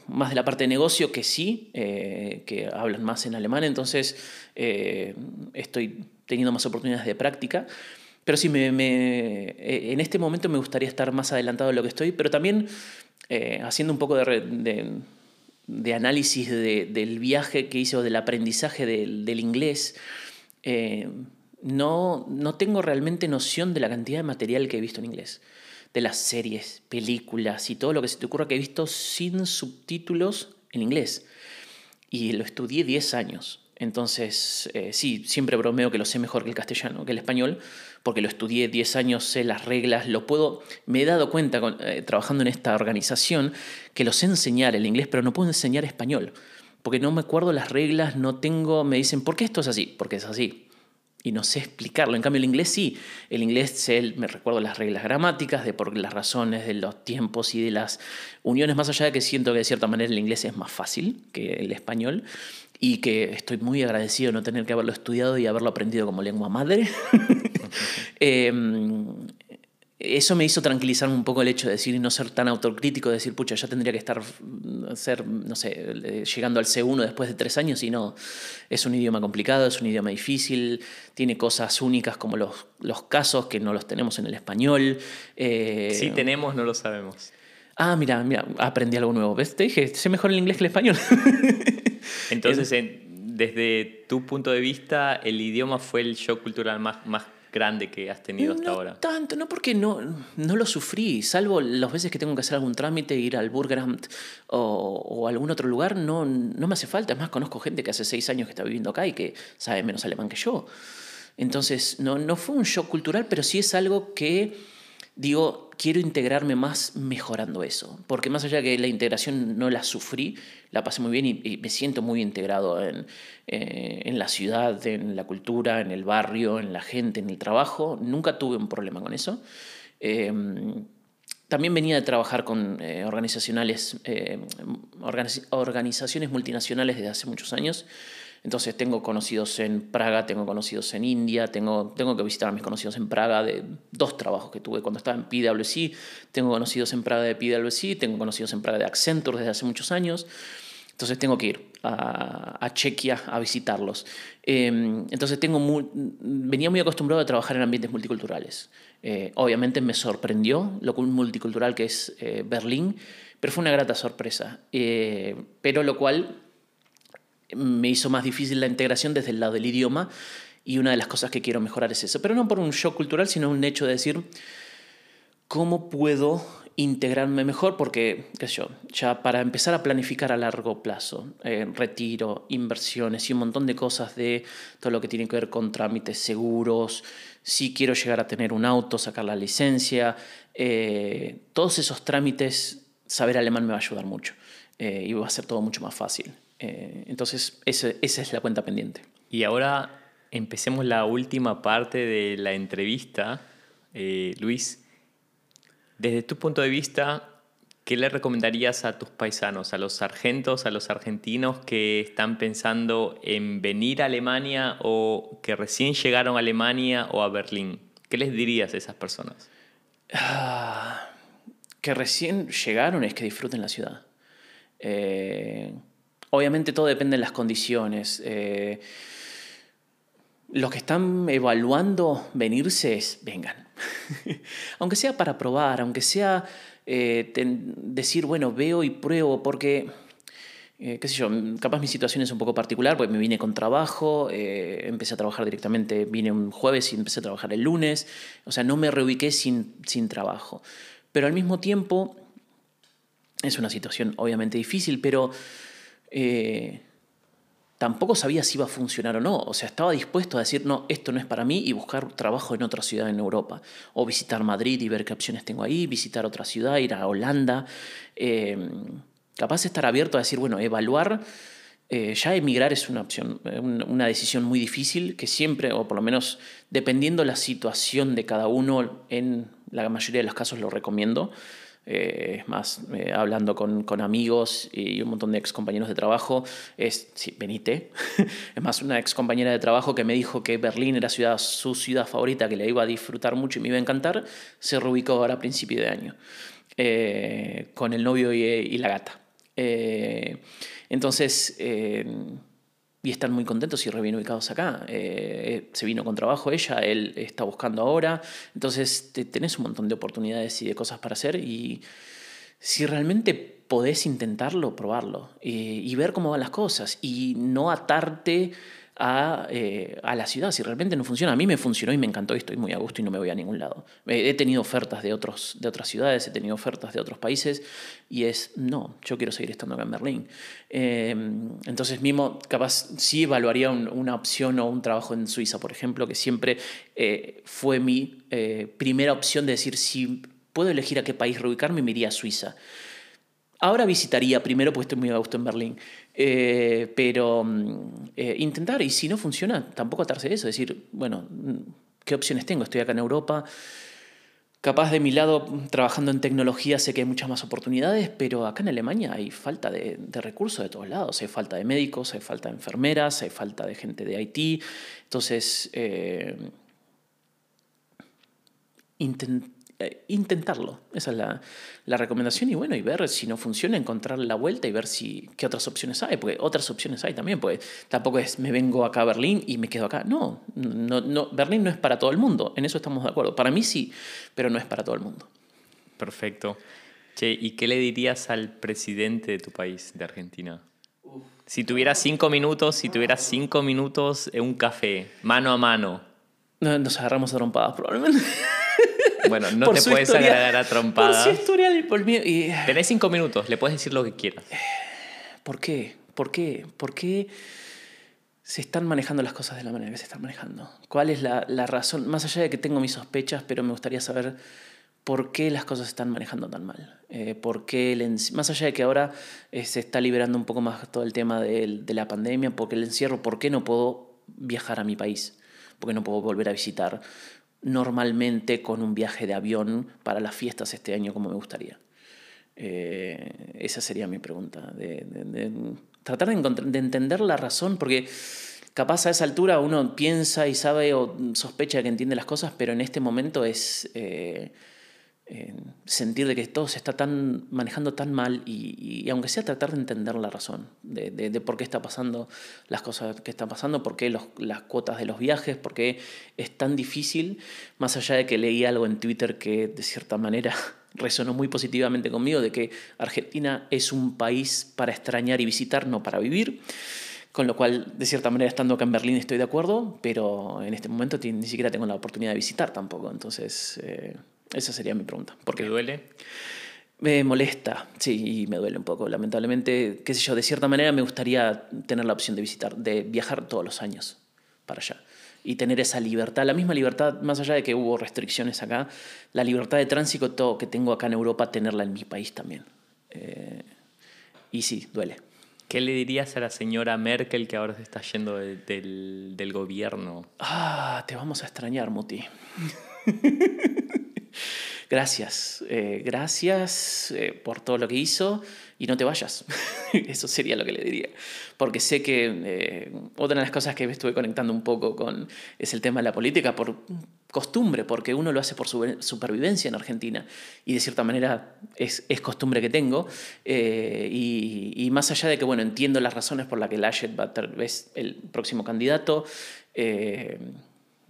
más de la parte de negocio que sí, que hablan más en alemán, entonces estoy teniendo más oportunidades de práctica. Pero sí, me, eh, en este momento me gustaría estar más adelantado de lo que estoy, pero también eh, haciendo un poco de, de, análisis del viaje que hice o del aprendizaje del, inglés. Eh, no, no tengo realmente noción de la cantidad de material que he visto en inglés. De las series, películas y todo lo que se te ocurra que he visto sin subtítulos en inglés. Y lo estudié 10 años. Entonces, sí, siempre bromeo que lo sé mejor que el castellano, que el español, porque lo estudié 10 años, sé las reglas, lo puedo, me he dado cuenta eh, trabajando en esta organización que lo sé enseñar el inglés, pero no puedo enseñar español, porque no me acuerdo las reglas, no tengo, me dicen, ¿por qué esto es así? Porque es así. Y no sé explicarlo. En cambio, el inglés sí. El inglés sé, me recuerdo las reglas gramáticas, de por las razones, de los tiempos y de las uniones, más allá de que siento que de cierta manera el inglés es más fácil que el español y que estoy muy agradecido de no tener que haberlo estudiado y haberlo aprendido como lengua madre. Em, eso me hizo tranquilizarme un poco el hecho de decir y no ser tan autocrítico, de decir, pucha, ya tendría que estar, ser, no sé, llegando al C1 después de tres años y no, es un idioma complicado, es un idioma difícil, tiene cosas únicas como los, los casos que no los tenemos en el español. Eh, sí tenemos, no lo sabemos. Ah, mira, mira, aprendí algo nuevo. ¿Ves? Te dije, sé mejor el inglés que el español. Entonces, desde tu punto de vista, el idioma fue el shock cultural más, más grande que has tenido hasta no ahora? Tanto, no porque no, no lo sufrí, salvo las veces que tengo que hacer algún trámite, ir al Burgeramt o, o algún otro lugar, no, no me hace falta. Es más, conozco gente que hace seis años que está viviendo acá y que sabe menos alemán que yo. Entonces, no, no fue un shock cultural, pero sí es algo que digo, quiero integrarme más mejorando eso, porque más allá de que la integración no la sufrí, la pasé muy bien y, me siento muy integrado en, eh, en, la ciudad, en la cultura, en el barrio, en la gente, en el trabajo, nunca tuve un problema con eso. Em, también venía de trabajar con eh, organizacionales, eh, organizaciones multinacionales desde hace muchos años entonces tengo conocidos en Praga, tengo conocidos en India, tengo, tengo que visitar a mis conocidos en Praga de dos trabajos que tuve cuando estaba en PwC, tengo conocidos en Praga de PwC, tengo conocidos en Praga de Accenture desde hace muchos años. Entonces tengo que ir a, Chequia a visitarlos. Em, entonces tengo venía muy acostumbrado a trabajar en ambientes multiculturales. Eh, obviamente me sorprendió lo multicultural que es eh, Berlín, pero fue una grata sorpresa. Eh, pero lo cual me hizo más difícil la integración desde el lado del idioma y una de las cosas que quiero mejorar es eso. Pero no por un shock cultural, sino un hecho de decir, ¿cómo puedo integrarme mejor porque, qué sé yo, ya para empezar a planificar a largo plazo, eh, retiro, inversiones y un montón de cosas de todo lo que tiene que ver con trámites seguros, si quiero llegar a tener un auto, sacar la licencia, eh, todos esos trámites, saber alemán me va a ayudar mucho eh, y va a ser todo mucho más fácil. Entonces, esa es la cuenta pendiente. Y ahora empecemos la última parte de la entrevista, Luis. Desde tu punto de vista, ¿qué le recomendarías a tus paisanos, a los sargentos, a los argentinos que están pensando en venir a Alemania o que recién llegaron a Alemania o a Berlín? ¿Qué les dirías a esas personas? Ah, que recién llegaron es que disfruten la ciudad. Eh, obviamente todo depende de las condiciones. Eh, los que están evaluando venirse es, vengan, aunque sea para probar, aunque sea eh, decir, bueno, veo y pruebo, porque, eh, qué sé yo, capaz mi situación es un poco particular, porque me vine con trabajo, empecé a trabajar directamente, vine un jueves y empecé a trabajar el lunes, o sea, no me reubiqué sin, sin trabajo. Pero al mismo tiempo, es una situación obviamente difícil, pero tampoco sabía si iba a funcionar o no. O sea, estaba dispuesto a decir, no, esto no es para mí y buscar trabajo en otra ciudad en Europa. O visitar Madrid y ver qué opciones tengo ahí, visitar otra ciudad, ir a Holanda. Em, capaz de estar abierto a decir, bueno, evaluar. Eh, ya emigrar es una opción, una decisión muy difícil que siempre, o por lo menos dependiendo la situación de cada uno, en la mayoría de los casos lo recomiendo. Eh, es más, eh, hablando con, con, amigos y un montón de ex compañeros de trabajo, es, sí, venite. es más, una ex compañera de trabajo que me dijo que Berlín era ciudad, su ciudad favorita, que le iba a disfrutar mucho y me iba a encantar, se reubicó ahora a principio de año, eh, con el novio y, y la gata. entonces, y están muy contentos y re ubicados acá. Eh, se vino con trabajo ella, él está buscando ahora. Entonces tenés un montón de oportunidades y de cosas para hacer y si realmente podés intentarlo, probarlo eh, y ver cómo van las cosas y no atarte eh, a, la ciudad. Si realmente no funciona, a mí me funcionó y me encantó y estoy muy a gusto y no me voy a ningún lado. he tenido ofertas de, otros, de otras ciudades, he tenido ofertas de otros países y es, no, yo quiero seguir estando acá en Berlín. Em, entonces mismo, capaz sí evaluaría una opción o un trabajo en Suiza, por ejemplo, que siempre eh, fue mi eh, primera opción de decir, si puedo elegir a qué país reubicarme, me iría a Suiza. Ahora visitaría primero, pues estoy muy a gusto en Berlín, eh, pero mm, eh, intentar, y si no funciona, tampoco atarse de eso, decir, bueno, mm, ¿qué opciones tengo? Estoy acá en Europa, capaz de mi lado, trabajando en tecnología, sé que hay muchas más oportunidades, pero acá en Alemania hay falta de, recursos de todos lados, hay falta de médicos, hay falta de enfermeras, hay falta de gente de IT, entonces... Eh, eh, intentarlo. Esa es la, la, recomendación y bueno, y ver si no funciona, encontrar la vuelta y ver si, qué otras opciones hay, porque otras opciones hay también, pues tampoco es me vengo acá a Berlín y me quedo acá. No, no, no, Berlín no es para todo el mundo, en eso estamos de acuerdo. Para mí sí, pero no es para todo el mundo. Perfecto. Che, ¿y qué le dirías al presidente de tu país, de Argentina? Si tuvieras cinco minutos, si tuvieras cinco minutos en un café, mano a mano. Nos agarramos a trompadas probablemente. Bueno, no te puedes agradar a trompadas. Por su historial y por mí. Y... Tenés cinco minutos, le puedes decir lo que quieras. ¿Por qué? ¿Por qué? ¿Por qué se están manejando las cosas de la manera que se están manejando? ¿Cuál es la, la razón? Más allá de que tengo mis sospechas, pero me gustaría saber por qué las cosas se están manejando tan mal. Eh, por qué más allá de que ahora eh, se está liberando un poco más todo el tema de, de la pandemia, porque el encierro, ¿por qué no puedo viajar a mi país? ¿Por qué no puedo volver a visitar? Normalmente con un viaje de avión para las fiestas este año como me gustaría? Eh, esa sería mi pregunta, de, tratar de, entender la razón, porque capaz a esa altura uno piensa y sabe o sospecha que entiende las cosas, pero en este momento es... Eh, sentir de que todo se está tan, manejando tan mal y, aunque sea tratar de entender la razón de, de, por qué está pasando las cosas que están pasando, por qué los, las cuotas de los viajes, por qué es tan difícil, más allá de que leí algo en Twitter que de cierta manera resonó muy positivamente conmigo, de que Argentina es un país para extrañar y visitar, no para vivir. Con lo cual, de cierta manera, estando acá en Berlín estoy de acuerdo, pero en este momento ni siquiera tengo la oportunidad de visitar tampoco. Entonces, eh, esa sería mi pregunta. ¿Por qué duele? Me molesta, sí, y me duele un poco. Lamentablemente, qué sé yo, de cierta manera me gustaría tener la opción de visitar, de viajar todos los años para allá y tener esa libertad, la misma libertad, más allá de que hubo restricciones acá, la libertad de tránsito que tengo acá en Europa, tenerla en mi país también. Eh, y sí, duele. ¿Qué le dirías a la señora Merkel que ahora se está yendo del, del gobierno? Ah, te vamos a extrañar, Muti. gracias, eh, gracias eh, por todo lo que hizo y no te vayas. Eso sería lo que le diría. Porque sé que eh, otra de las cosas que me estuve conectando un poco con es el tema de la política por costumbre, porque uno lo hace por su supervivencia en Argentina y de cierta manera es, costumbre que tengo. y, más allá de que, bueno, entiendo las razones por las que Laschet va a ser el próximo candidato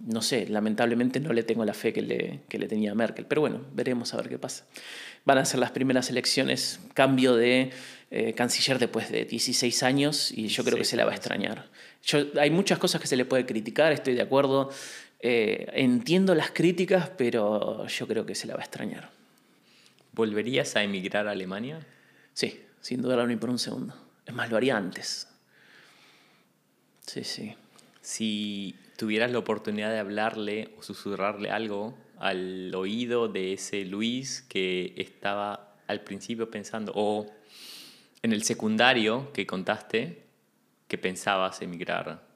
no sé, lamentablemente no le tengo la fe que le, que le tenía a Merkel. Pero bueno, veremos a ver qué pasa. Van a ser las primeras elecciones, cambio de eh, canciller después de 16 años y yo creo que se la va a extrañar. Yo, hay muchas cosas que se le puede criticar, estoy de acuerdo. Eh, entiendo las críticas, pero yo creo que se la va a extrañar. ¿Volverías a emigrar a Alemania? Sí, sin duda ni por un segundo. Es más, lo haría antes. Sí, sí. Si tuvieras la oportunidad de hablarle o susurrarle algo al oído de ese Luis que estaba al principio pensando, o en el secundario que contaste, que pensabas emigrar,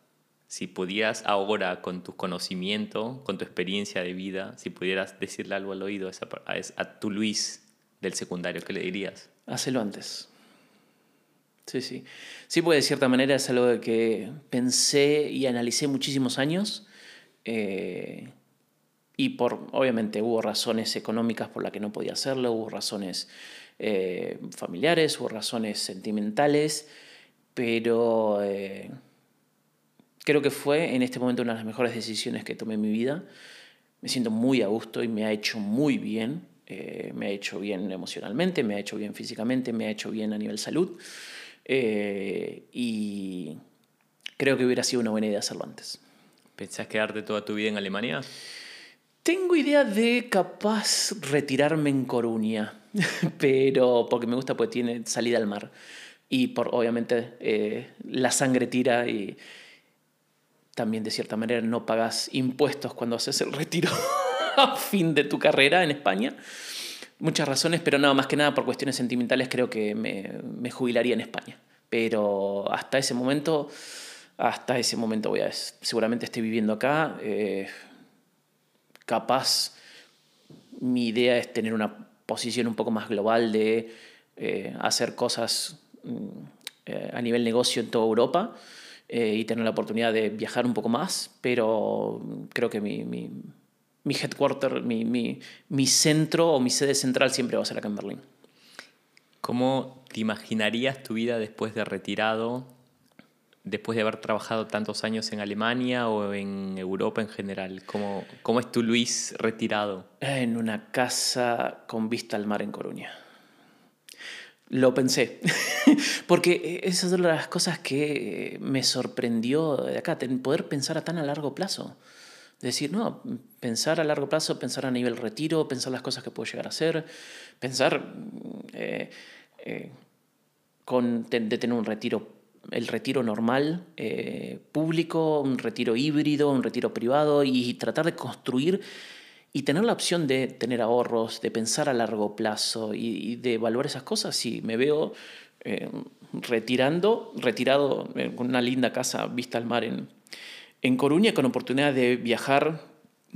si pudieras ahora con tu conocimiento, con tu experiencia de vida, si pudieras decirle algo al oído a, a tu Luis del secundario, ¿qué le dirías? Hacelo antes. Sí, sí. Sí, porque de cierta manera es algo que pensé y analicé muchísimos años. Eh, y por, obviamente, hubo razones económicas por las que no podía hacerlo, hubo razones eh, familiares, hubo razones sentimentales, pero eh, creo que fue en este momento una de las mejores decisiones que tomé en mi vida. Me siento muy a gusto y me ha hecho muy bien. me ha hecho bien emocionalmente, me ha hecho bien físicamente, me ha hecho bien a nivel salud. Eh, y creo que hubiera sido una buena idea hacerlo antes. ¿Pensás quedarte toda tu vida en Alemania? Tengo idea de capaz retirarme en Coruña, pero porque me gusta, porque tiene salida al mar. Y por, obviamente, eh, la sangre tira y también de cierta manera no pagas impuestos cuando haces el retiro a fin de tu carrera en España muchas razones, pero nada más que nada por cuestiones sentimentales creo que me, jubilaría en España. Pero hasta ese momento, hasta ese momento voy a, seguramente estoy viviendo acá. Eh, capaz mi idea es tener una posición un poco más global de eh, hacer cosas mm, eh, a nivel negocio en toda Europa y tener la oportunidad de viajar un poco más, pero creo que mi headquarter, mi, mi, mi, centro o mi sede central siempre va a ser acá en Berlín. ¿Cómo te imaginarías tu vida después de retirado, después de haber trabajado tantos años en Alemania o en Europa en general? ¿Cómo, cómo es tu Luis retirado? En una casa con vista al mar en Coruña. Lo pensé, porque esa es una de las cosas que me sorprendió de acá, poder pensar a tan a largo plazo decir, no, pensar a largo plazo, pensar a nivel retiro, pensar las cosas que puedo llegar a hacer, pensar eh, eh, con, de, tener un retiro, el retiro normal, eh, público, un retiro híbrido, un retiro privado y tratar de construir y tener la opción de tener ahorros, de pensar a largo plazo y, de evaluar esas cosas. Si me veo retirando, retirado con una linda casa vista al mar en, en Coruña con oportunidad de viajar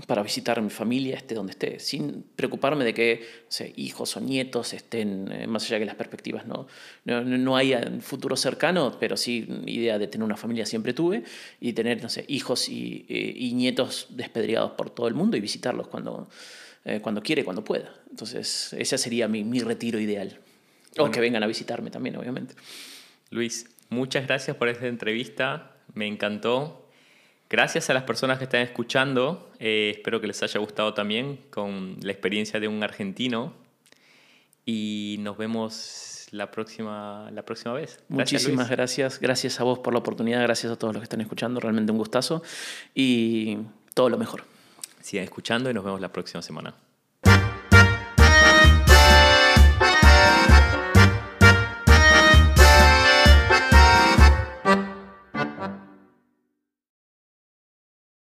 para visitar a mi familia, esté donde esté, sin preocuparme de que hijos o nietos estén, eh, más allá que las perspectivas no, no, no hay futuro cercano, pero sí idea de tener una familia siempre tuve y tener no sé, hijos y, eh, y nietos despedreados por todo el mundo y visitarlos cuando, eh, cuando quiere, cuando pueda. Entonces, ese sería mi, mi retiro ideal. O que vengan a visitarme también, obviamente. Luis, muchas gracias por esta entrevista, me encantó. Gracias a las personas que están escuchando. Eh, espero que les haya gustado también con la experiencia de un argentino. Y nos vemos la próxima, la próxima vez. Muchísimas gracias. Gracias a vos por la oportunidad. Gracias a todos los que están escuchando. Realmente un gustazo. Y todo lo mejor. Sigan escuchando y nos vemos la próxima semana.